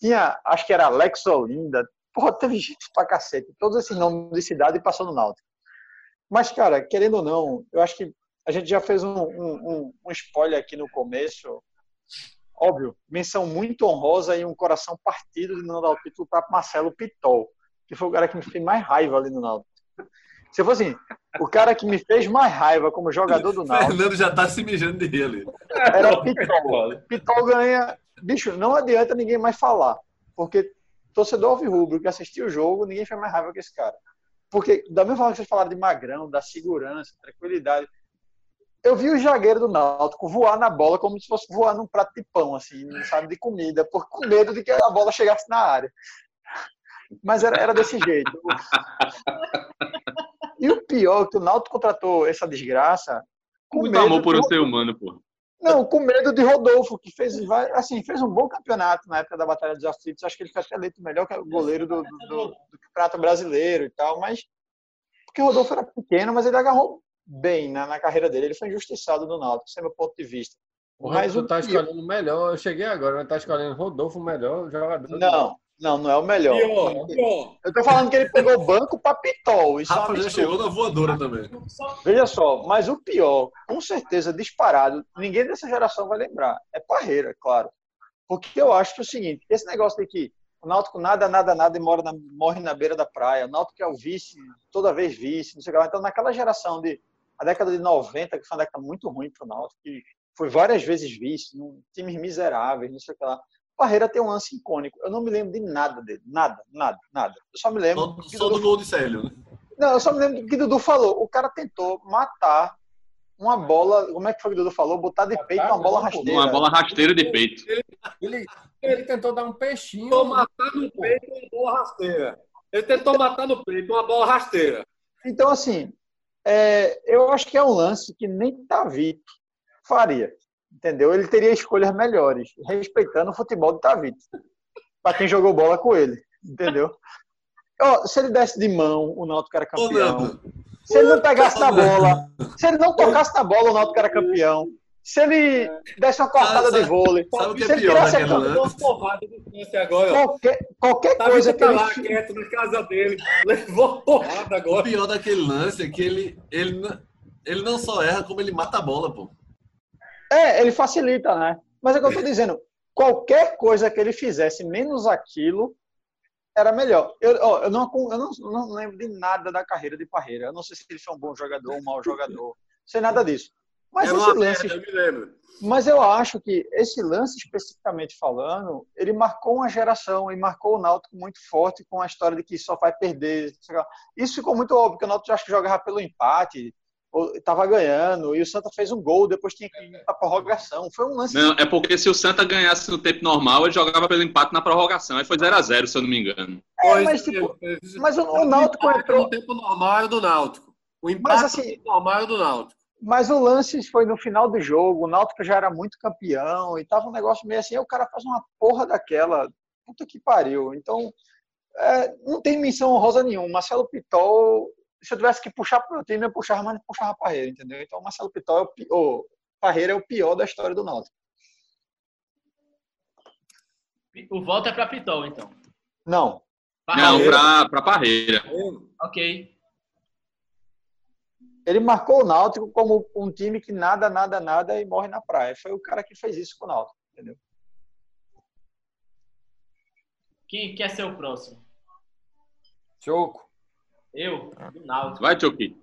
Tinha, acho que era Alex Olinda. Porra, teve gente pra cacete. Todos esses nomes de cidade passou no Náutico. Mas, cara, querendo ou não, eu acho que a gente já fez um, um, um- um spoiler aqui no começo. Óbvio, menção muito honrosa e um coração partido de não dar o título para Marcelo Pitol, que foi o cara que me fez mais raiva ali no Náutico. Se eu fosse assim, o cara que me fez mais raiva como jogador do Náutico Fernando já tá se mijando de rir ali. era Pitol. Pitol ganha. Bicho, não adianta ninguém mais falar. Porque torcedor alvirrubro que assistiu o jogo, ninguém fez mais raiva que esse cara. Porque, da mesma forma que vocês falaram de magrão, da segurança, tranquilidade, eu vi o zagueiro do Náutico voar na bola como se fosse voar num prato de pão, assim, sabe, de comida, por, com medo de que a bola chegasse na área. Mas era, era desse jeito. E o pior é que o Náutico contratou essa desgraça com Muito medo amor por um ser humano, porra. não, com medo de Rodolfo, que fez, assim, fez um bom campeonato na época da Batalha dos Aflitos. Acho que ele foi até eleito o melhor goleiro do, do, do, do Campeonato Brasileiro e tal, mas porque o Rodolfo era pequeno, mas ele agarrou bem na, na carreira dele. Ele foi injustiçado no Náutico, é meu ponto de vista. Mas Mas tu o tá escolhendo o melhor. Eu cheguei agora, mas tá escolhendo Rodolfo, o melhor jogador. Não, não, não é o melhor. Pior, pior. Eu tô falando que ele pegou banco para Pitol. Isso é Rafa já chegou na voadora também. Veja só, mas o pior, com certeza disparado, ninguém dessa geração vai lembrar. É Parreira, claro. Porque eu acho que é o seguinte, esse negócio de que o Náutico nada, nada, nada e mora na- morre na beira da praia, o Náutico é o vice, toda vez vice, não sei o que lá. Então, naquela geração de a década de 90, que foi uma década muito ruim para o Náutico, que foi várias vezes vice, num, times miseráveis, não sei o que lá. Parreira tem um lance icônico. Eu não me lembro de nada dele. Nada, nada, nada. Eu só me lembro. Só, que só Dudu do gol de Célio, né? não, eu só me lembro do que Dudu falou. O cara tentou matar uma bola. Como é que foi que o Dudu falou? Botar de peito uma bola rasteira. Uma bola rasteira de peito. Ele, ele tentou dar um peixinho. Tentou matar no peito uma bola rasteira. Ele tentou matar no peito uma bola rasteira. Então, assim, é, eu acho que é um lance que nem Tavito faria. Entendeu? Ele teria escolhas melhores, respeitando o futebol do Tavito. Para quem jogou bola com ele. Entendeu? Ó, se ele desse de mão, o Náutico era campeão. Se ele não pegasse na bola, se ele não tocasse na bola, o Náutico era campeão. Se ele desse uma cortada Sabe- de vôlei, sabe o que é se ele pior tirasse daquele a- lance? Deu uma porrada agora. qualquer, qualquer Tá coisa que tá ele lá quieto na casa dele. Levou porrada o agora. pior daquele lance é que ele, ele, não- ele não só erra, como ele mata a bola, pô. É, ele facilita, né? Mas é o que eu tô dizendo. Qualquer coisa que ele fizesse menos aquilo era melhor. Eu, ó, eu, não, eu não, não lembro de nada da carreira de Parreira. Eu não sei se ele foi um bom jogador, um mau jogador. Não sei nada disso. Mas é esse uma lance merda, eu me lembro. Mas eu acho que esse lance, especificamente falando, ele marcou uma geração e marcou o Náutico muito forte com a história de que só vai perder. Isso ficou muito óbvio, porque o Náutico acho que jogava pelo empate. ou tava ganhando, e o Santa fez um gol, depois tinha que ir pra prorrogação. Foi um lance. Não, é porque se o Santa ganhasse no tempo normal, ele jogava pelo empate na prorrogação. Aí foi 0x0, se eu não me engano. É, mas, tipo, mas o, o Náutico empate entrou. no tempo normal era do Náutico. O empate Mas, no assim, tempo normal era do Náutico. Mas o lance foi no final do jogo, o Náutico já era muito campeão e tava um negócio meio assim, aí o cara faz uma porra daquela. Puta que pariu. Então, é, não tem menção honrosa nenhuma. Marcelo Pitol, se eu tivesse que puxar pro meu time, eu puxava, mas não puxava Parreira, entendeu? Então, o Marcelo Pitol é o, pi- o Parreira é o pior da história do Náutico. O voto é pra Pitol, então. Não. Não, Parreira. pra, pra Parreira. Ok. Ele marcou o Náutico como um time que nada, nada, nada e morre na praia. Foi o cara que fez isso com o Náutico, entendeu? Quem quer ser o próximo? Choco. Eu? Do Náutico. Vai, Chucky.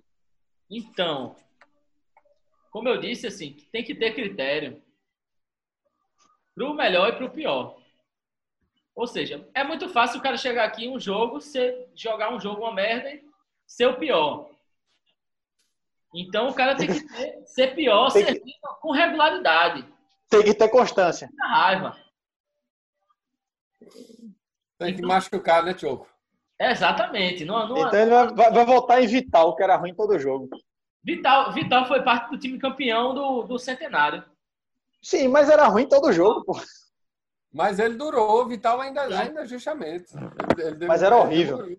Então, como eu disse, assim, tem que ter critério pro melhor e pro pior. Ou seja, é muito fácil o cara chegar aqui em um jogo, ser, jogar um jogo uma merda e ser o pior. Então o cara tem que ser, ser pior Tem que- servindo com regularidade. Tem que ter constância. Na raiva. Tem que machucar, né, Choco? É, exatamente. Não, não, Então ele vai, vai- vai voltar em Vital, que era ruim todo jogo. Vital, Vital foi parte do time campeão do, do Centenário. Sim, mas era ruim todo jogo, pô. Mas ele durou, Vital ainda, ainda justamente. Ele- ele Mas era horrível.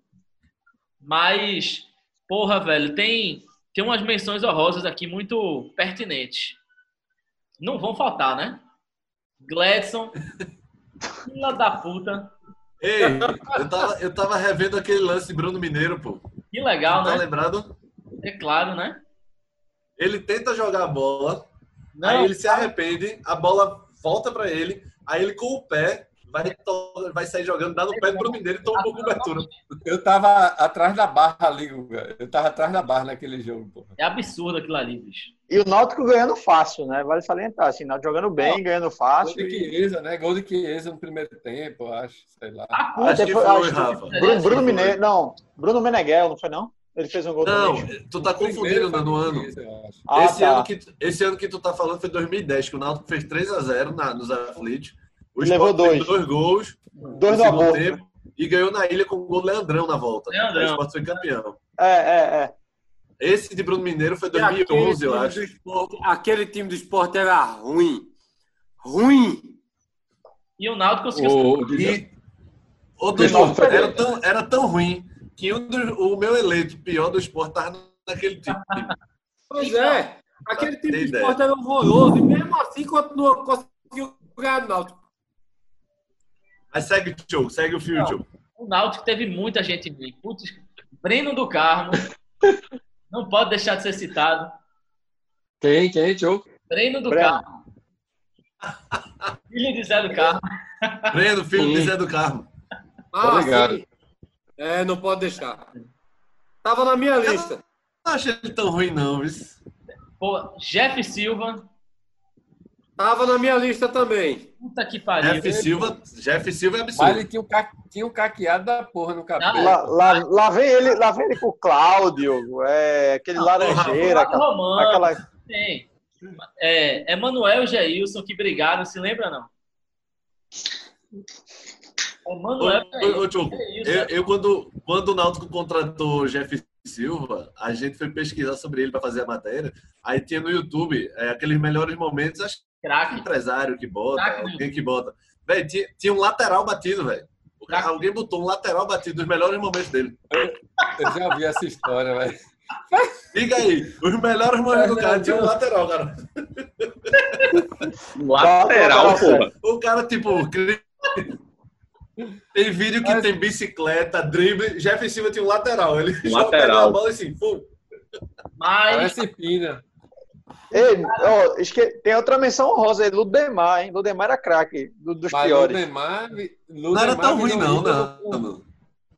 Mas, porra, velho, tem, tem umas menções honrosas aqui muito pertinentes. Não vão faltar, né? Gladson, filha da puta. Ei, eu tava, eu tava revendo aquele lance de Bruno Mineiro, pô. Que legal, tá né? lembrado? É claro, né? Ele tenta jogar a bola, Não, aí ele se arrepende, a bola volta pra ele, aí ele com o pé vai, to- vai sair jogando, dá no pé do Bruno Mineiro e toma uma cobertura. Eu tava atrás da barra ali, Guga. Eu tava atrás da barra naquele jogo, porra. É absurdo aquilo ali, bicho. E o Náutico ganhando fácil, né? Vale salientar, assim, Náutico jogando bem, ganhando Gol fácil. de E... Chiesa, né? Gol de Chiesa no primeiro tempo, eu acho. Sei lá. A Ah, Acho que depois- foi, acho que- Rafa. Bruno, Bruno Mineiro, não, Bruno Meneghel, não foi não? Ele fez um gol Não, também. tu tá confundindo né, no de ano. Ah, esse, tá. ano que, esse ano que tu tá falando foi 2010, que o Náutico fez 3x0 na, nos aflitos. O Levou Sport dois. dois gols Dois no aborto. tempo e ganhou na ilha com o gol do Leandrão na volta. Leandrão. O Sport foi campeão. É, é, é. Esse de Bruno Mineiro foi E aquele 2011, eu acho. esporte- aquele time do esporte era ruim. Ruim. E o Náutico conseguiu. E outro jogo, era tão, era tão ruim que um do- o meu eleito pior do Sport tava naquele time. Pois é. Aquele time do esporte era horroroso. E mesmo assim continua, conseguiu ganhar do Náutico. Mas segue o jogo, segue o fio, Não. O Náutico teve muita gente ruim. Putz, Breno do Carmo. Não pode deixar de ser citado. Quem? Quem, Choco? Breno do Breno. Carmo. Filho de Zé do Carmo. Breno, filho Sim. de Zé do Carmo. Ah, Obrigado. sim. É, não pode deixar. Tava na minha lista. Não achei ele tão ruim, não, viu? Pô, Jeff Silva. Tava na minha lista também. Puta que pariu. Jeff Silva, Jeff Silva é Mas absurdo. ele tinha um, ca... tinha um caqueado da porra no cabelo. Lá, lá, lá vem ele, lá vem ele com o Cláudio, é, aquele laranjeira, Flávio aquela, Romano. aquela- Tem. É, Emanuel e Jailson que brigaram, se lembra não? E ô, ô, Jailson. Choco, eu, eu quando, quando o Náutico contratou o Jeff Silva, a gente foi pesquisar sobre ele para fazer a matéria. Aí tinha no YouTube é, aqueles melhores momentos, acho que Craque. empresário que bota, Craque, né? alguém que bota. Velho, tinha, tinha um lateral batido, velho. Alguém botou um lateral batido dos melhores momentos dele. Eu já ouvi essa história, velho. Liga aí, os melhores momentos do cara tinha um lateral, cara. Lateral, porra. O cara, tipo, tem vídeo que Mas- tem bicicleta, drible. Jeff Silva tinha um lateral. Ele Lateral. a bola assim, pum. Mas Parece Pina. Ei, ó, esque- tem outra menção honrosa aí, Ludemar, hein? Ludemar era craque, do- dos Mas piores. Ludemar, vi- Não era Ludemar tão ruim, não, não. com-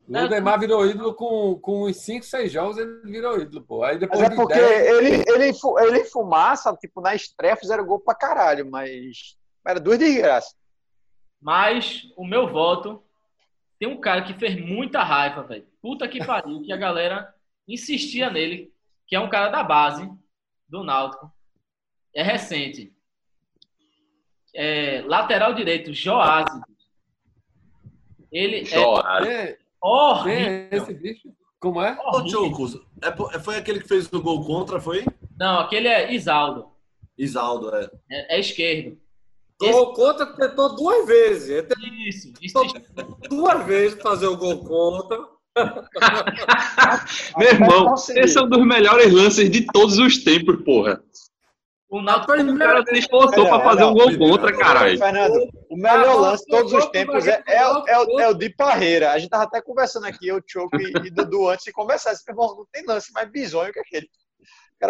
não. Ludemar virou ídolo com, com uns 5, 6 jogos, ele virou ídolo, pô. Aí Mas depois é de porque 10, ele, ele, ele fumaça, tipo, na estreia fizeram gol pra caralho, mas era duas desgraças. Mas o meu voto tem um cara que fez muita raiva, velho. Puta que pariu, que a galera insistia nele, que é um cara da base, do Náutico. É recente. É, lateral direito, Joásio. Ele é Joás. Quem é, quem horrível. é esse bicho? Como é? Ô, Chocos, é, po- foi aquele que fez o gol contra, foi? Não, aquele é Isaldo. Isaldo, é. É, é esquerdo. Gol contra tentou duas vezes. Ele tentou Isso, isso. duas vezes fazer o gol contra. Meu irmão, esse é um dos melhores lances de todos os tempos, porra. O Náutico O cara se esforçou pra fazer um gol contra, caralho. Fernando, o melhor lance de todos os tempos é, é, o- é, o- é o de Parreira. A gente tava até conversando aqui, eu, Choco e, e Dudu, antes de começar. Esse irmão, não tem lance mais bizonho que aquele.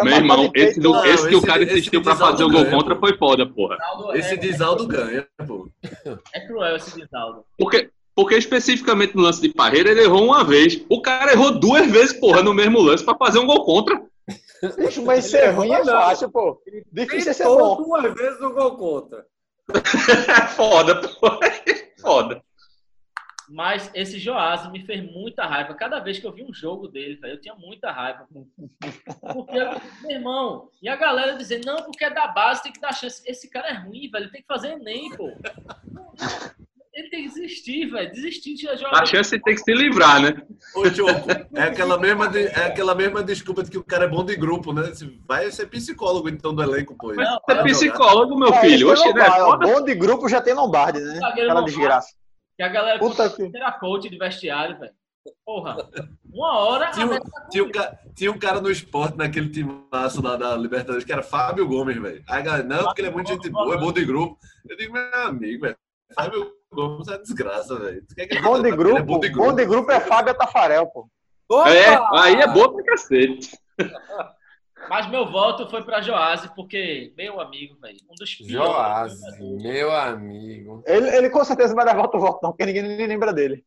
Meu irmão, esse, do, Não, esse que o cara insistiu pra fazer o gol ganha, contra pô. foi foda, porra. Esse é, de Isaldo ganha, pô. é cruel esse de Isaldo. Porque, porque especificamente no lance de Parreira, ele errou uma vez. O cara errou duas vezes, porra, no mesmo lance pra fazer um gol contra. Bicho, mas ser ruim é fácil, pô. Difícil é ser bom. duas vezes o gol contra. É foda, porra. Foda. Mas esse Joás me fez muita raiva. Cada vez que eu vi um jogo dele, eu tinha muita raiva. Porque, meu irmão, e a galera dizendo, não, porque é da base, tem que dar chance. Esse cara é ruim, velho, tem que fazer Enem, pô. Ele tem que desistir, velho. Desistir de jogar. A chance tem que se livrar, né? Ô, Choco, é aquela, mesma de- é aquela mesma desculpa de que o cara é bom de grupo, né? Se- Vai ser psicólogo, então, do elenco, pô. Não, Você é psicólogo, meu filho. esse Oxe, né? Bom de grupo já tem Lombardi, né? Aquela desgraça. Que a galera Puta que- era coach de vestiário, velho. Porra, uma hora. Tinha, tinha, um, tinha um cara no esporte, naquele timaço lá da Libertadores, que era Fábio Gomes, velho. Aí a galera, não, porque ele é muito gente boa, é bom de grupo. Eu digo, meu amigo, velho. Fábio Gomes é uma desgraça, velho. Que Bom de ele é grupo, bom de bom de grupo é Fábio Tafarel, pô. Opa! É, aí é boa pra cacete. Mas meu voto foi pra Joás, porque, meu amigo, velho, um dos piores. Joás, meu amigo. Ele, ele com certeza vai dar volta voto, não, porque ninguém nem lembra dele.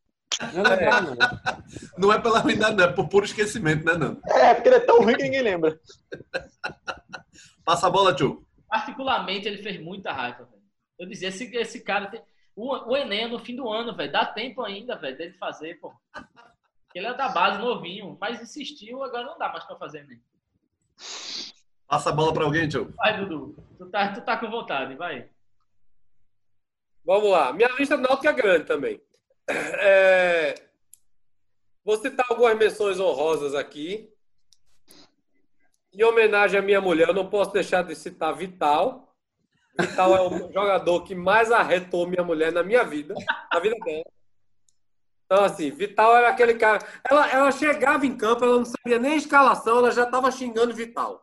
Não é não. Não é pela ruindade, não, é por puro esquecimento, né, não? É, porque ele é tão ruim que ninguém lembra. Passa a bola, tio. Particularmente, ele fez muita raiva, velho. Eu dizia, esse, esse cara tem. O, o Enem é no fim do ano, velho. Dá tempo ainda, velho, dele fazer, pô. Ele é da base, novinho, mas insistiu, agora não dá mais pra fazer Enem. Passa a bola pra alguém, tio. Vai, Dudu. Tu tá, tu tá com vontade, vai. Vamos lá. Minha lista Náutico é grande também. É, Vou citar algumas menções honrosas aqui. Em homenagem à minha mulher, eu não posso deixar de citar Vital. Vital é o jogador que mais arretou minha mulher na minha vida, na vida dela. Então, assim, Vital era aquele cara. Ela, ela chegava em campo, ela não sabia nem a escalação, ela já estava xingando Vital.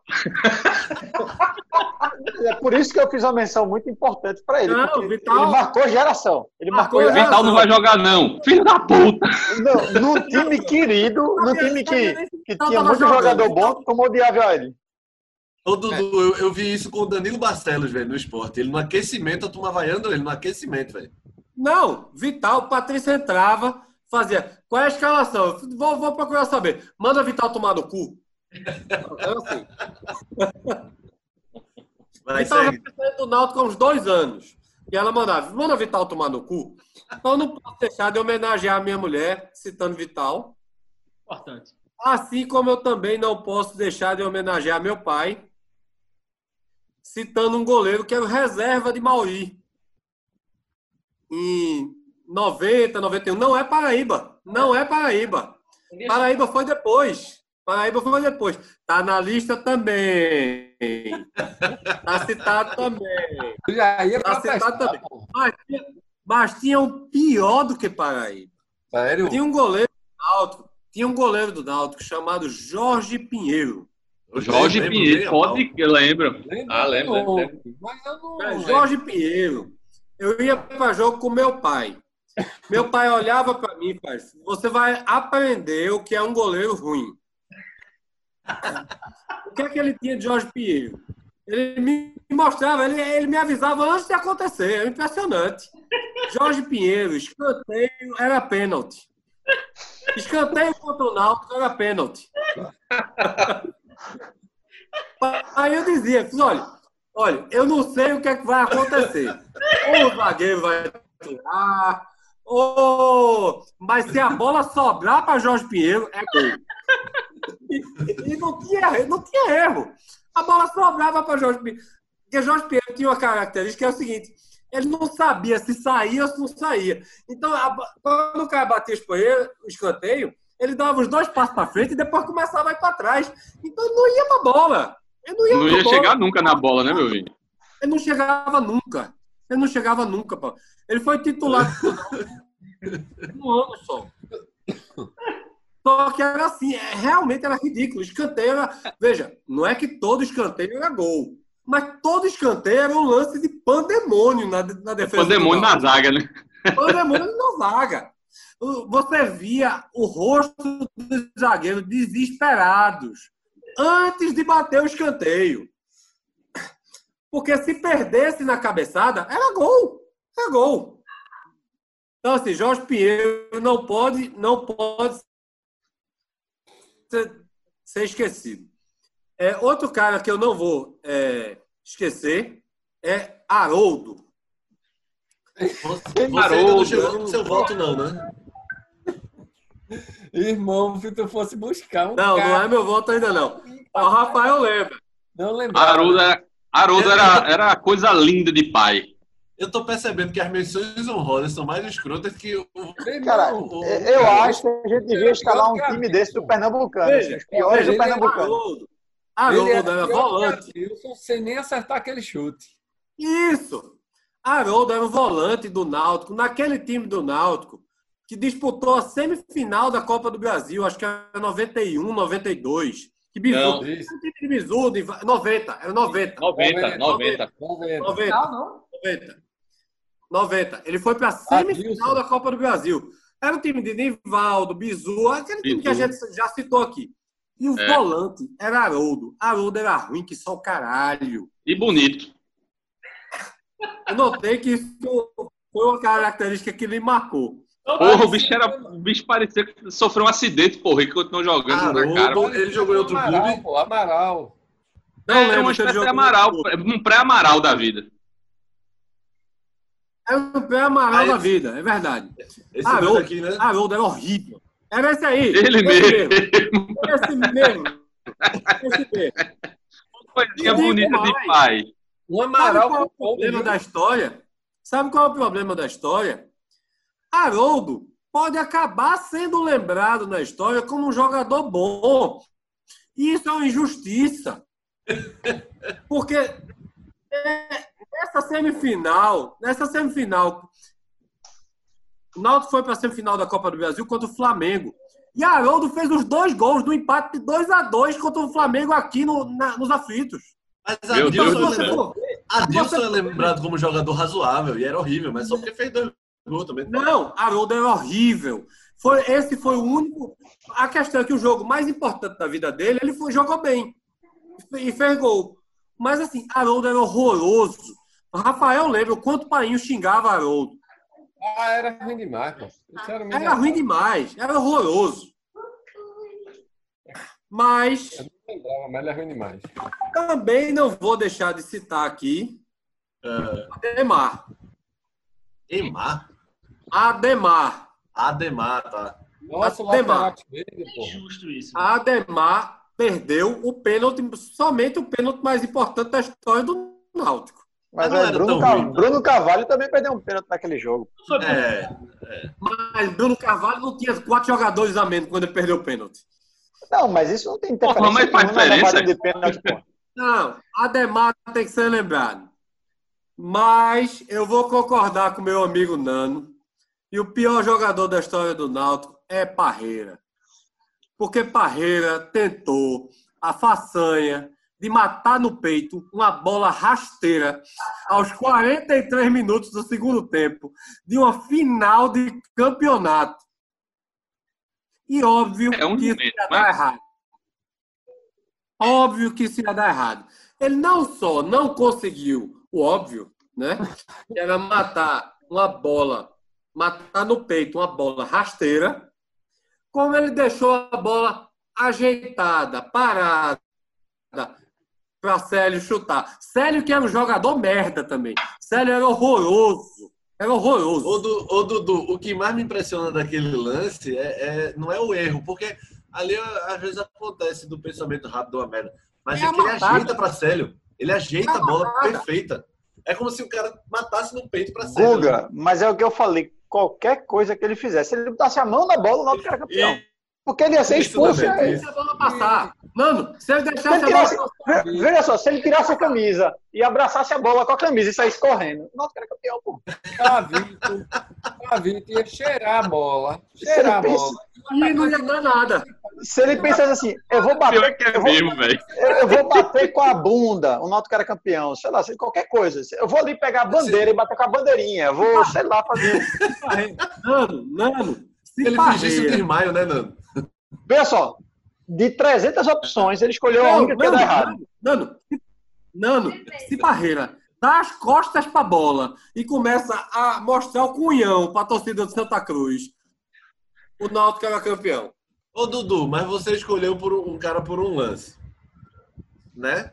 É por isso que eu fiz uma menção muito importante pra ele. Não, Vital- Ele marcou geração. Ele marcou, Marcou geração. Vital não vai jogar, não. Filho da puta. Não, num time querido, num time que, que tinha muito jogador bom, como odiava ele. Ô, Dudu, eu, eu vi isso com o Danilo Barcelos, velho, no esporte. Ele no aquecimento, a turma vaiando ele no aquecimento, velho. Não, Vital, Patrícia entrava, fazia. Qual é a escalação? Vou, vou procurar saber. Manda Vital tomar no cu. Então, assim, Vai, Vital já segue. do Náutico há uns dois anos. E ela mandava, manda Vital tomar no cu. Então eu não posso deixar de homenagear a minha mulher, citando Vital. Importante. Assim como eu também não posso deixar de homenagear meu pai, citando um goleiro que era o reserva de Mauri. Em 90, 91. Não é Paraíba. Não é Paraíba. Paraíba foi depois. Paraíba foi depois. Tá na lista também. Tá citado também. Tu já ia Tá citado também. Mas, tinha- mas tinha um pior do que Paraíba. Sério? Tinha um goleiro do Náutico, tinha um goleiro do Náutico chamado Jorge Pinheiro. Eu Jorge lembro Pinheiro, pode que eu lembro. Lembro Ah, lembro, Mas eu não. Jorge Pinheiro. Eu ia para jogo com meu pai. Meu pai olhava para mim faz: Você vai aprender o que é um goleiro ruim. O que é que ele tinha de Jorge Pinheiro? Ele me mostrava, ele, ele me avisava antes de acontecer. É impressionante. Jorge Pinheiro, escanteio era pênalti. Escanteio contra o Náutico era pênalti. Aí eu dizia, olha, olha, eu não sei o que, é que vai acontecer. Ou o zagueiro vai tirar, ou... mas se a bola sobrar para Jorge Pinheiro, é gol. E, e não, tinha, não tinha erro. A bola sobrava para Jorge Pinheiro. Porque Jorge Pinheiro tinha uma característica que é o seguinte: ele não sabia se saía ou se não saía. Então, a, quando o cara batia o escanteio, ele dava os dois passos para frente e depois começava a ir para trás. Então, não ia para a bola. Ele não ia, não ia chegar nunca na bola, né, meu filho? Ele não chegava nunca. Ele não chegava nunca, pô. Ele foi titular um ano só. Só que era assim, é, realmente era ridículo. Escanteio era. Veja, não é que todo escanteio era gol. Mas todo escanteio era um lance de pandemônio na, na defesa. Pandemônio na zaga, né? Pandemônio na zaga. Você via o rosto dos zagueiros desesperados antes de bater o escanteio. Porque se perdesse na cabeçada, era gol. Era gol. Então, assim, Jorge Pinheiro não pode, não pode ser, ser esquecido. É, outro cara que eu não vou é, esquecer é Haroldo. Você Haroldo. não chegou no seu voto, não, né? Irmão, se tu fosse buscar um. Não, cara... não é meu voto ainda, não. O Rafael lembra. Não lembro. Haroldo, era, Haroldo era, era coisa linda de pai. Eu tô percebendo que as menções honrosas são mais escrotas que o. Cara, o, eu acho que a gente devia instalar um time desse do Pernambucano. Veja, os piores do Pernambucano. Haroldo era volante. sem nem acertar aquele chute. Isso! Haroldo era o volante do Náutico, naquele time do Náutico, que disputou a semifinal da Copa do Brasil, acho que era 91, 92. Que bizu. Não, de bizu, de 90, era 90. 90, 90. 90. 90. Não, não. 90. 90. Ele foi para a semifinal da Copa do Brasil. Era o time de Nivaldo, Bizu, aquele time que a gente já citou aqui. E o é. volante era Haroldo. Haroldo era ruim que só o caralho. E bonito. Eu notei que isso foi uma característica que ele marcou. Porra, o bicho, era, o bicho parecia que sofreu um acidente, porra, e continuou jogando Haroldo, cara. Ele jogou em outro Amaral, clube? Pô, Amaral. Não, é uma espécie de Amaral, um pré-Amaral da vida. É um pré-Amaral ah, da vida, é verdade. Esse Haroldo, aqui, né? Haroldo era horrível. Era esse aí. Ele mesmo. Esse mesmo. Esse mesmo. Coisinha bonita de pai. O Amaral Sabe qual é o problema da história? Sabe qual é o problema da história? Haroldo pode acabar sendo lembrado na história como um jogador bom. E isso é uma injustiça. Porque nessa semifinal, nessa semifinal, o Náutico foi para a semifinal da Copa do Brasil contra o Flamengo. E Haroldo fez os dois gols do empate de 2 a 2 contra o Flamengo aqui no, na, nos aflitos. Mas Adilson, é, Adilson é lembrado como jogador razoável e era horrível, mas só porque fez dois gols também. Não, Haroldo era horrível. Foi, esse foi o único. A questão é que o jogo mais importante da vida dele, ele foi, jogou bem e fez gol. Mas assim, Haroldo era horroroso. O Rafael lembra o quanto o Painho xingava Haroldo. Ah, era ruim demais, pô. Era, era ruim demais, era horroroso. Mas. Eu não lembrava, mas ele é ruim demais. Também não vou deixar de citar aqui uh... Ademar. Emar? Ademar. Ademar, tá. Nossa, Ademar. Dele, é justo isso. Ademar perdeu o pênalti, somente o pênalti mais importante da história do Náutico. Mas, é, Bruno, Cal... Bruno, Carvalho também perdeu um pênalti naquele jogo. É, é. Mas Bruno Carvalho não tinha quatro jogadores a menos quando ele perdeu o pênalti. Não, mas isso não tem interferência mas faz diferença. de pênalti, pô. Não, Ademar tem que ser lembrado. Mas eu vou concordar com meu amigo Nano. E o pior jogador da história do Náutico é Parreira. Porque Parreira tentou a façanha de matar no peito uma bola rasteira aos 43 minutos do segundo tempo de uma final de campeonato. E óbvio é um que isso ia dar errado. Óbvio que isso ia dar errado. Ele não só não conseguiu o óbvio, né? Que era matar uma bola, matar no peito uma bola rasteira, como ele deixou a bola ajeitada, parada, para Célio chutar. Célio que era um jogador merda também. Célio era horroroso. Era horroroso. Ô, du, ô Dudu, o que mais me impressiona daquele lance é, é, não é o erro, porque ali às vezes acontece do pensamento rápido uma merda. Mas É é que ele ajeita pra Célio. Ele ajeita a bola Amassada. perfeita. É como se o cara matasse no peito pra Célio. Guga, mas é o que eu falei. Qualquer coisa que ele fizesse, se ele botasse a mão na bola, o Náutico era campeão. Porque ele ia ser expulso. Deixa a bola passar. Mano, se ele Se deixasse ele a bola tirasse, ve- veja só, se ele tirasse a camisa e abraçasse a bola com a camisa e saísse correndo, o Náutico era campeão, pô. Cavito, Cavito ia cheirar a bola. Se Cheirar a bola. pensa- e não ia dar nada. se ele pensasse assim, eu vou Pior bater, que é eu vou, eu vou bater com a bunda, o Náutico era campeão, sei lá, se- qualquer coisa. Eu vou ali pegar a bandeira e bater com a bandeirinha, eu vou, sei lá, fazer. Nano, Nano. Se Ele fingisse o desmaio, né, Nando? Veja só, de 300 opções, ele escolheu a Não, única que ia dar errado. Nano, Nano, se- Parreira dá as costas pra bola e começa a mostrar o cunhão pra torcida do Santa Cruz, o Náutico era campeão. Ô, Dudu, mas você escolheu por um cara por um lance. Né?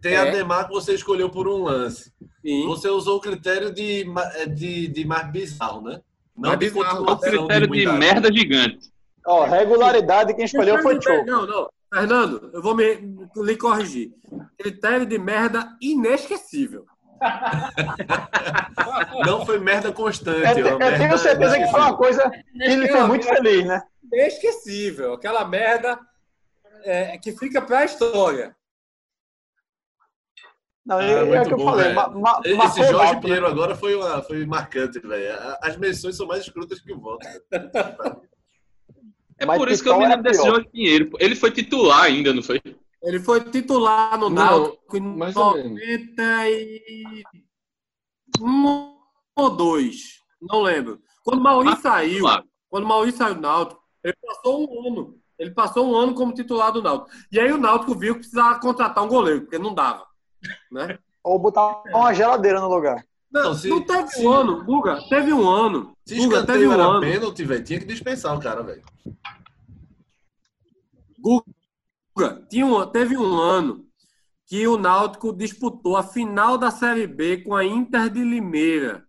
Tem É. a Demar que você escolheu por um lance. Sim. Você usou o critério de, é, de, de mais bizarro, né? Não de bizarro. O continuação critério de muita- merda gigante. Ó, regularidade, quem escolheu foi o Choco. Não, não. Fernando, eu vou me, lhe corrigir. Critério de merda inesquecível. Não foi merda constante. Eu, é te- uma eu merda tenho certeza que foi uma coisa que ele foi muito feliz, né? Inesquecível. Aquela merda é, que fica pra história. Não, Ah, é, é muito o que eu bom, falei. velho. Ma, ma, Esse Jorge né? Pinheiro agora foi, uma, foi marcante, velho. As menções são mais escrutas que o voto. É Mas por isso que eu me lembro desse. Jorge Pinheiro. Ele foi titular ainda, não foi? Ele foi titular no Náutico em mais ou menos. 91 ou 2. Não lembro. Quando o Maurício saiu, Titular. quando o Maurício saiu do Náutico, ele passou um ano. Ele passou um ano como titular do Náutico. E aí o Náutico viu que precisava contratar um goleiro, porque não dava. Né? Ou botar uma geladeira no lugar. Não, Não, se- não teve se- um ano, Guga. Teve um ano. Se Guga, teve um era ano. pênalti, velho, tinha que dispensar o cara, velho. Guga, tinha um, teve um ano que o Náutico disputou a final da Série B com a Inter de Limeira.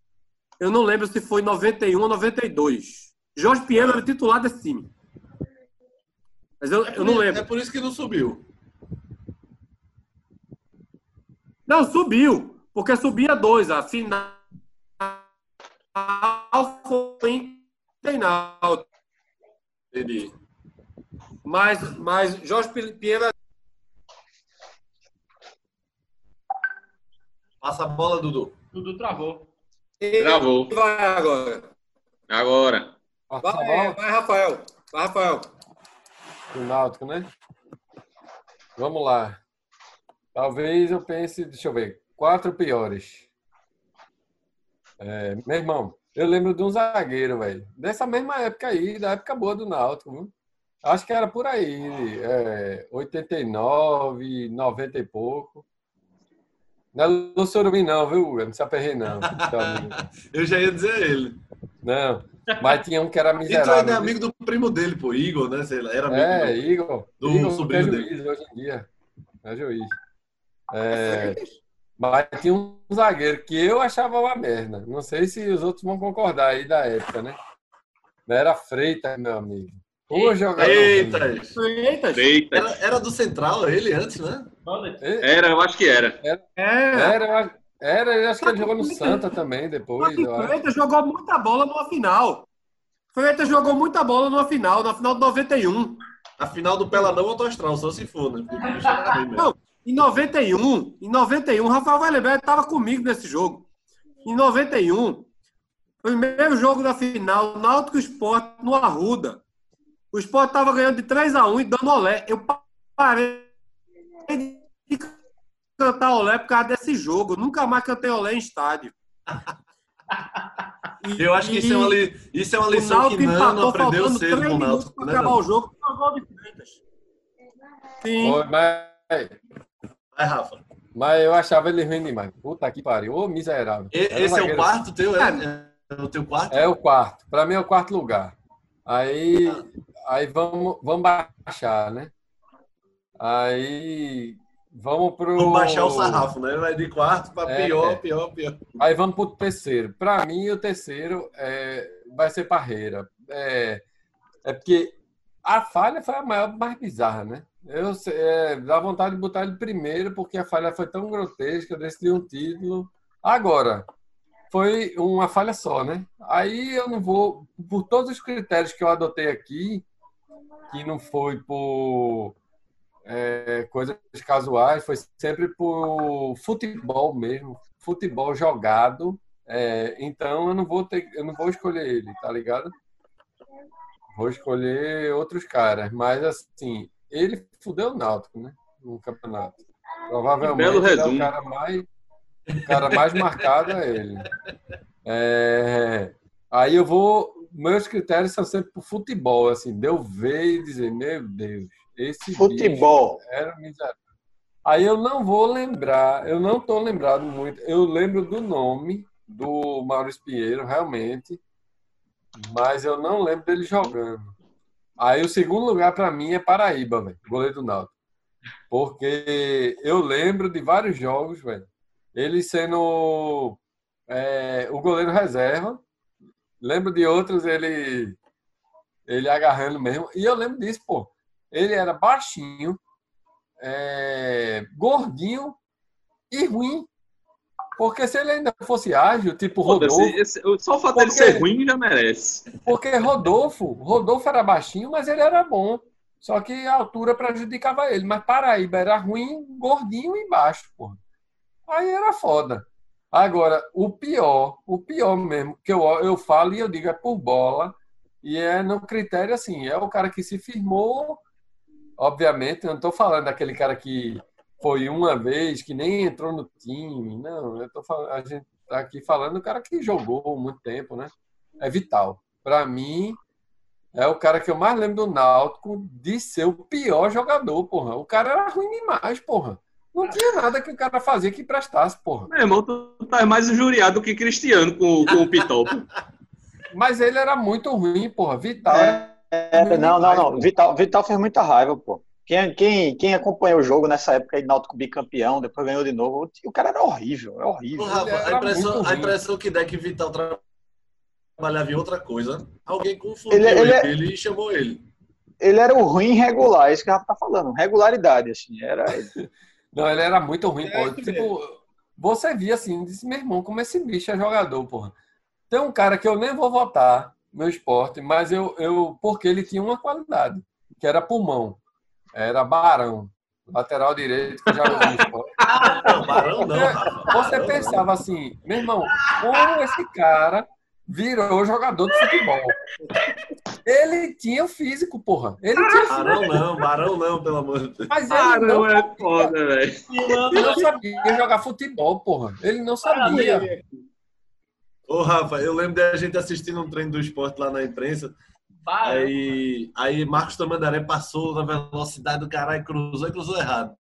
Eu não lembro se foi 91 ou 92. Jorge Pinheiro era titular desse time. Mas eu, eu não É lembro. por isso que não subiu. Não, subiu. Porque subia dois. A final foi. Entendi. Mas, mas Jorge Pinheiro Passa a bola, Dudu. Dudu travou. Travou. vai agora. Agora. Vai, vai, Rafael. Vai, Rafael. pro Náutico, né? Vamos lá. Talvez eu pense, deixa eu ver, quatro piores. É, meu irmão, eu lembro de um zagueiro, velho. Dessa mesma época aí, da época boa do Náutico, viu? Acho que era por aí, é, 89, 90 e pouco. Não é Luçurubim não, viu, Hugo? Não se aperrei não. Eu já ia dizer ele. Não, mas tinha um que era miserável. ainda é viu? amigo do primo dele, pô, Igor, né? Sei lá, era amigo É, do- Igor. do Igor sobrinho é dele. juiz hoje em dia. É juiz. É, mas tinha um zagueiro que eu achava uma merda. Não sei se os outros vão concordar aí da época, né? Era Freitas, meu amigo. O jogador. Eita! Eita, Eita. Era, era do Central ele antes, né? Olha, Era, eu acho que era. é. Era, era, eu acho que ele jogou no Santa também depois. Freitas jogou muita bola numa final. Freitas jogou muita bola numa final, na final de 91. A final do Peladão Autoastral, só se for, né? Era. Não, em 91, em 91, Rafael vai lembrar, estava comigo nesse jogo. Em 91, primeiro jogo da final, Náutico Sport no Arruda. O Sport estava ganhando de 3 a 1 e dando olé. Eu parei de cantar olé por causa desse jogo. Eu nunca mais cantei olé em estádio. E- Eu acho que isso é uma, li- isso é uma lição Náutico que Nano empatou aprendeu faltando cedo três com o minutos Náutico, para né? acabar o jogo com o gol de Freitas. Sim. Foi, mas, Vai, Rafa. mas eu achava ele ruim demais. Puta que pariu. Ô, miserável. E- esse é o quarto teu? É, é o teu quarto? É o quarto. Para mim é o quarto lugar. Aí, aí vamos, vamos baixar, né? Aí vamos pro. Vamos baixar o sarrafo, né? Vai de quarto para É, pior, é. pior, pior. Aí vamos pro terceiro. Para mim, o terceiro é, vai ser Parreira. É, é porque a falha foi a maior, mais bizarra, né? Eu, é, dá vontade de botar ele primeiro, porque a falha foi tão grotesca, eu decidi um título. Agora, foi uma falha só, né? Aí eu não vou, por todos os critérios que eu adotei aqui, que não foi por é, coisas casuais, foi sempre por futebol mesmo, futebol jogado. É, então eu não vou ter, eu não vou escolher ele, tá ligado? Vou escolher outros caras, mas assim, ele fudeu o Náutico, né? No campeonato. Provavelmente Belo ele é o cara mais, o cara mais marcado é ele. É, aí eu vou, meus critérios são sempre pro futebol, assim, de eu ver e dizer, meu Deus, esse Futebol. era miserável. Aí eu não vou lembrar, eu não tô lembrado muito, eu lembro do nome do Maurício Pinheiro, realmente, mas eu não lembro dele jogando. Aí o segundo lugar para mim é Paraíba, velho, goleiro do Náutico. Porque eu lembro de vários jogos, velho, ele sendo é, o goleiro reserva. Lembro de outros ele ele agarrando mesmo. E eu lembro disso, pô. Ele era baixinho, é, gordinho e ruim. Porque se ele ainda fosse ágil, tipo Rodolfo, esse- só o fato dele Porque- ser ruim já merece. porque Rodolfo, Rodolfo era baixinho, mas ele era bom. Só que a altura prejudicava ele. Mas Paraíba era ruim, gordinho e baixo, porra. Aí era foda. Agora, o pior, o pior mesmo, que eu, eu falo e eu digo é por bola, e é no critério assim, é o cara que se firmou, obviamente, eu não estou falando daquele cara que foi uma vez, que nem entrou no time, não, eu tô falando, a gente tá aqui falando do cara que jogou muito tempo, né? É vital. Para mim, é o cara que eu mais lembro do Náutico de ser o pior jogador, porra. O cara era ruim demais, porra. Não tinha nada que o cara fazia que prestasse, porra. Meu irmão, tu tá mais injuriado do que Cristiano com, com o Pitol. Mas ele era muito ruim, porra. Vital. É, é, não, não, não. Vital, Vital fez muita raiva, pô. Quem, quem, quem acompanhou o jogo nessa época aí, Náutico bicampeão, depois ganhou de novo, o cara era horrível, é horrível. Era a, impressão, a impressão que dá é que Vital tra- trabalhava em outra coisa. Alguém confundiu Ele- ele, ele é- e chamou ele. Ele era o ruim regular, é isso que o Rafa tá falando. Regularidade, assim. Era. Não, ele era muito ruim, É, pô. isso Tipo, você via assim, disse, meu irmão, como esse bicho é jogador, porra. Tem um cara que eu nem vou votar no esporte, mas eu, eu porque ele tinha uma qualidade, que era pulmão. Era Barão, lateral direito, que já jogou no esporte. Não, Barão não, Rafa. Você Barão pensava assim, meu irmão, como esse cara virou jogador de futebol? Ele tinha físico, porra. Ele tinha não. físico, Barão não, Barão não, pelo amor de Deus. mas Ah, ele não, não é foda, velho. ele não sabia jogar futebol, porra. Ele não sabia. Ô, Rafa, eu lembro da gente assistindo um treino do esporte lá na imprensa. Para. Aí, aí Marcos Tamandaré passou na velocidade do caralho, cruzou e cruzou errado.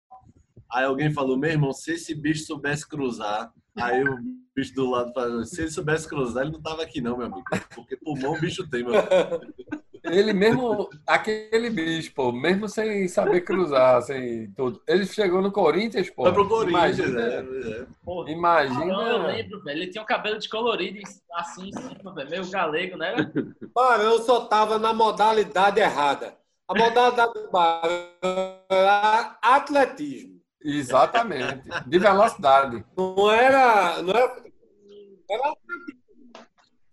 Aí alguém falou, meu irmão, se esse bicho soubesse cruzar, aí o bicho do lado falou, se ele soubesse cruzar, ele não tava aqui não, meu amigo. Porque pulmão o bicho tem, meu amigo. Ele mesmo, aquele bicho, pô, mesmo sem saber cruzar, sem tudo. Ele chegou no Corinthians, pô. Foi pro Corinthians, Imagina, é, é. Porra, imagina. Não, eu lembro, velho. Ele tinha um cabelo descolorido assim em cima, velho. Meio galego, né? Barão só tava na modalidade errada. A modalidade do Barão era atletismo. Exatamente. De velocidade. Não era. Não era, era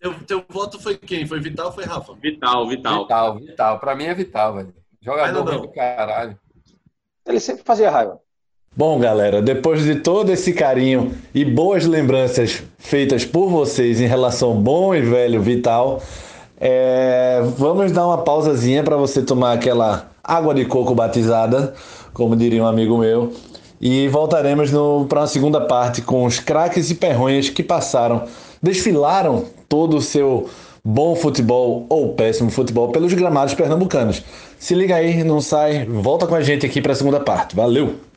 Teu, teu voto foi quem? Foi Vital ou foi Rafa? Vital, Vital. Vital, vital. Pra mim é vital, velho. Jogador não. do caralho. Ele sempre fazia raiva. Bom, galera, depois de todo esse carinho e boas lembranças feitas por vocês em relação ao bom e velho Vital, é, vamos dar uma pausazinha para você tomar aquela água de coco batizada, como diria um amigo meu, e voltaremos para uma segunda parte com os craques e perronhas que passaram, desfilaram todo o seu bom futebol ou péssimo futebol pelos gramados pernambucanos. Se liga aí, não sai, volta com a gente aqui para a segunda parte. Valeu!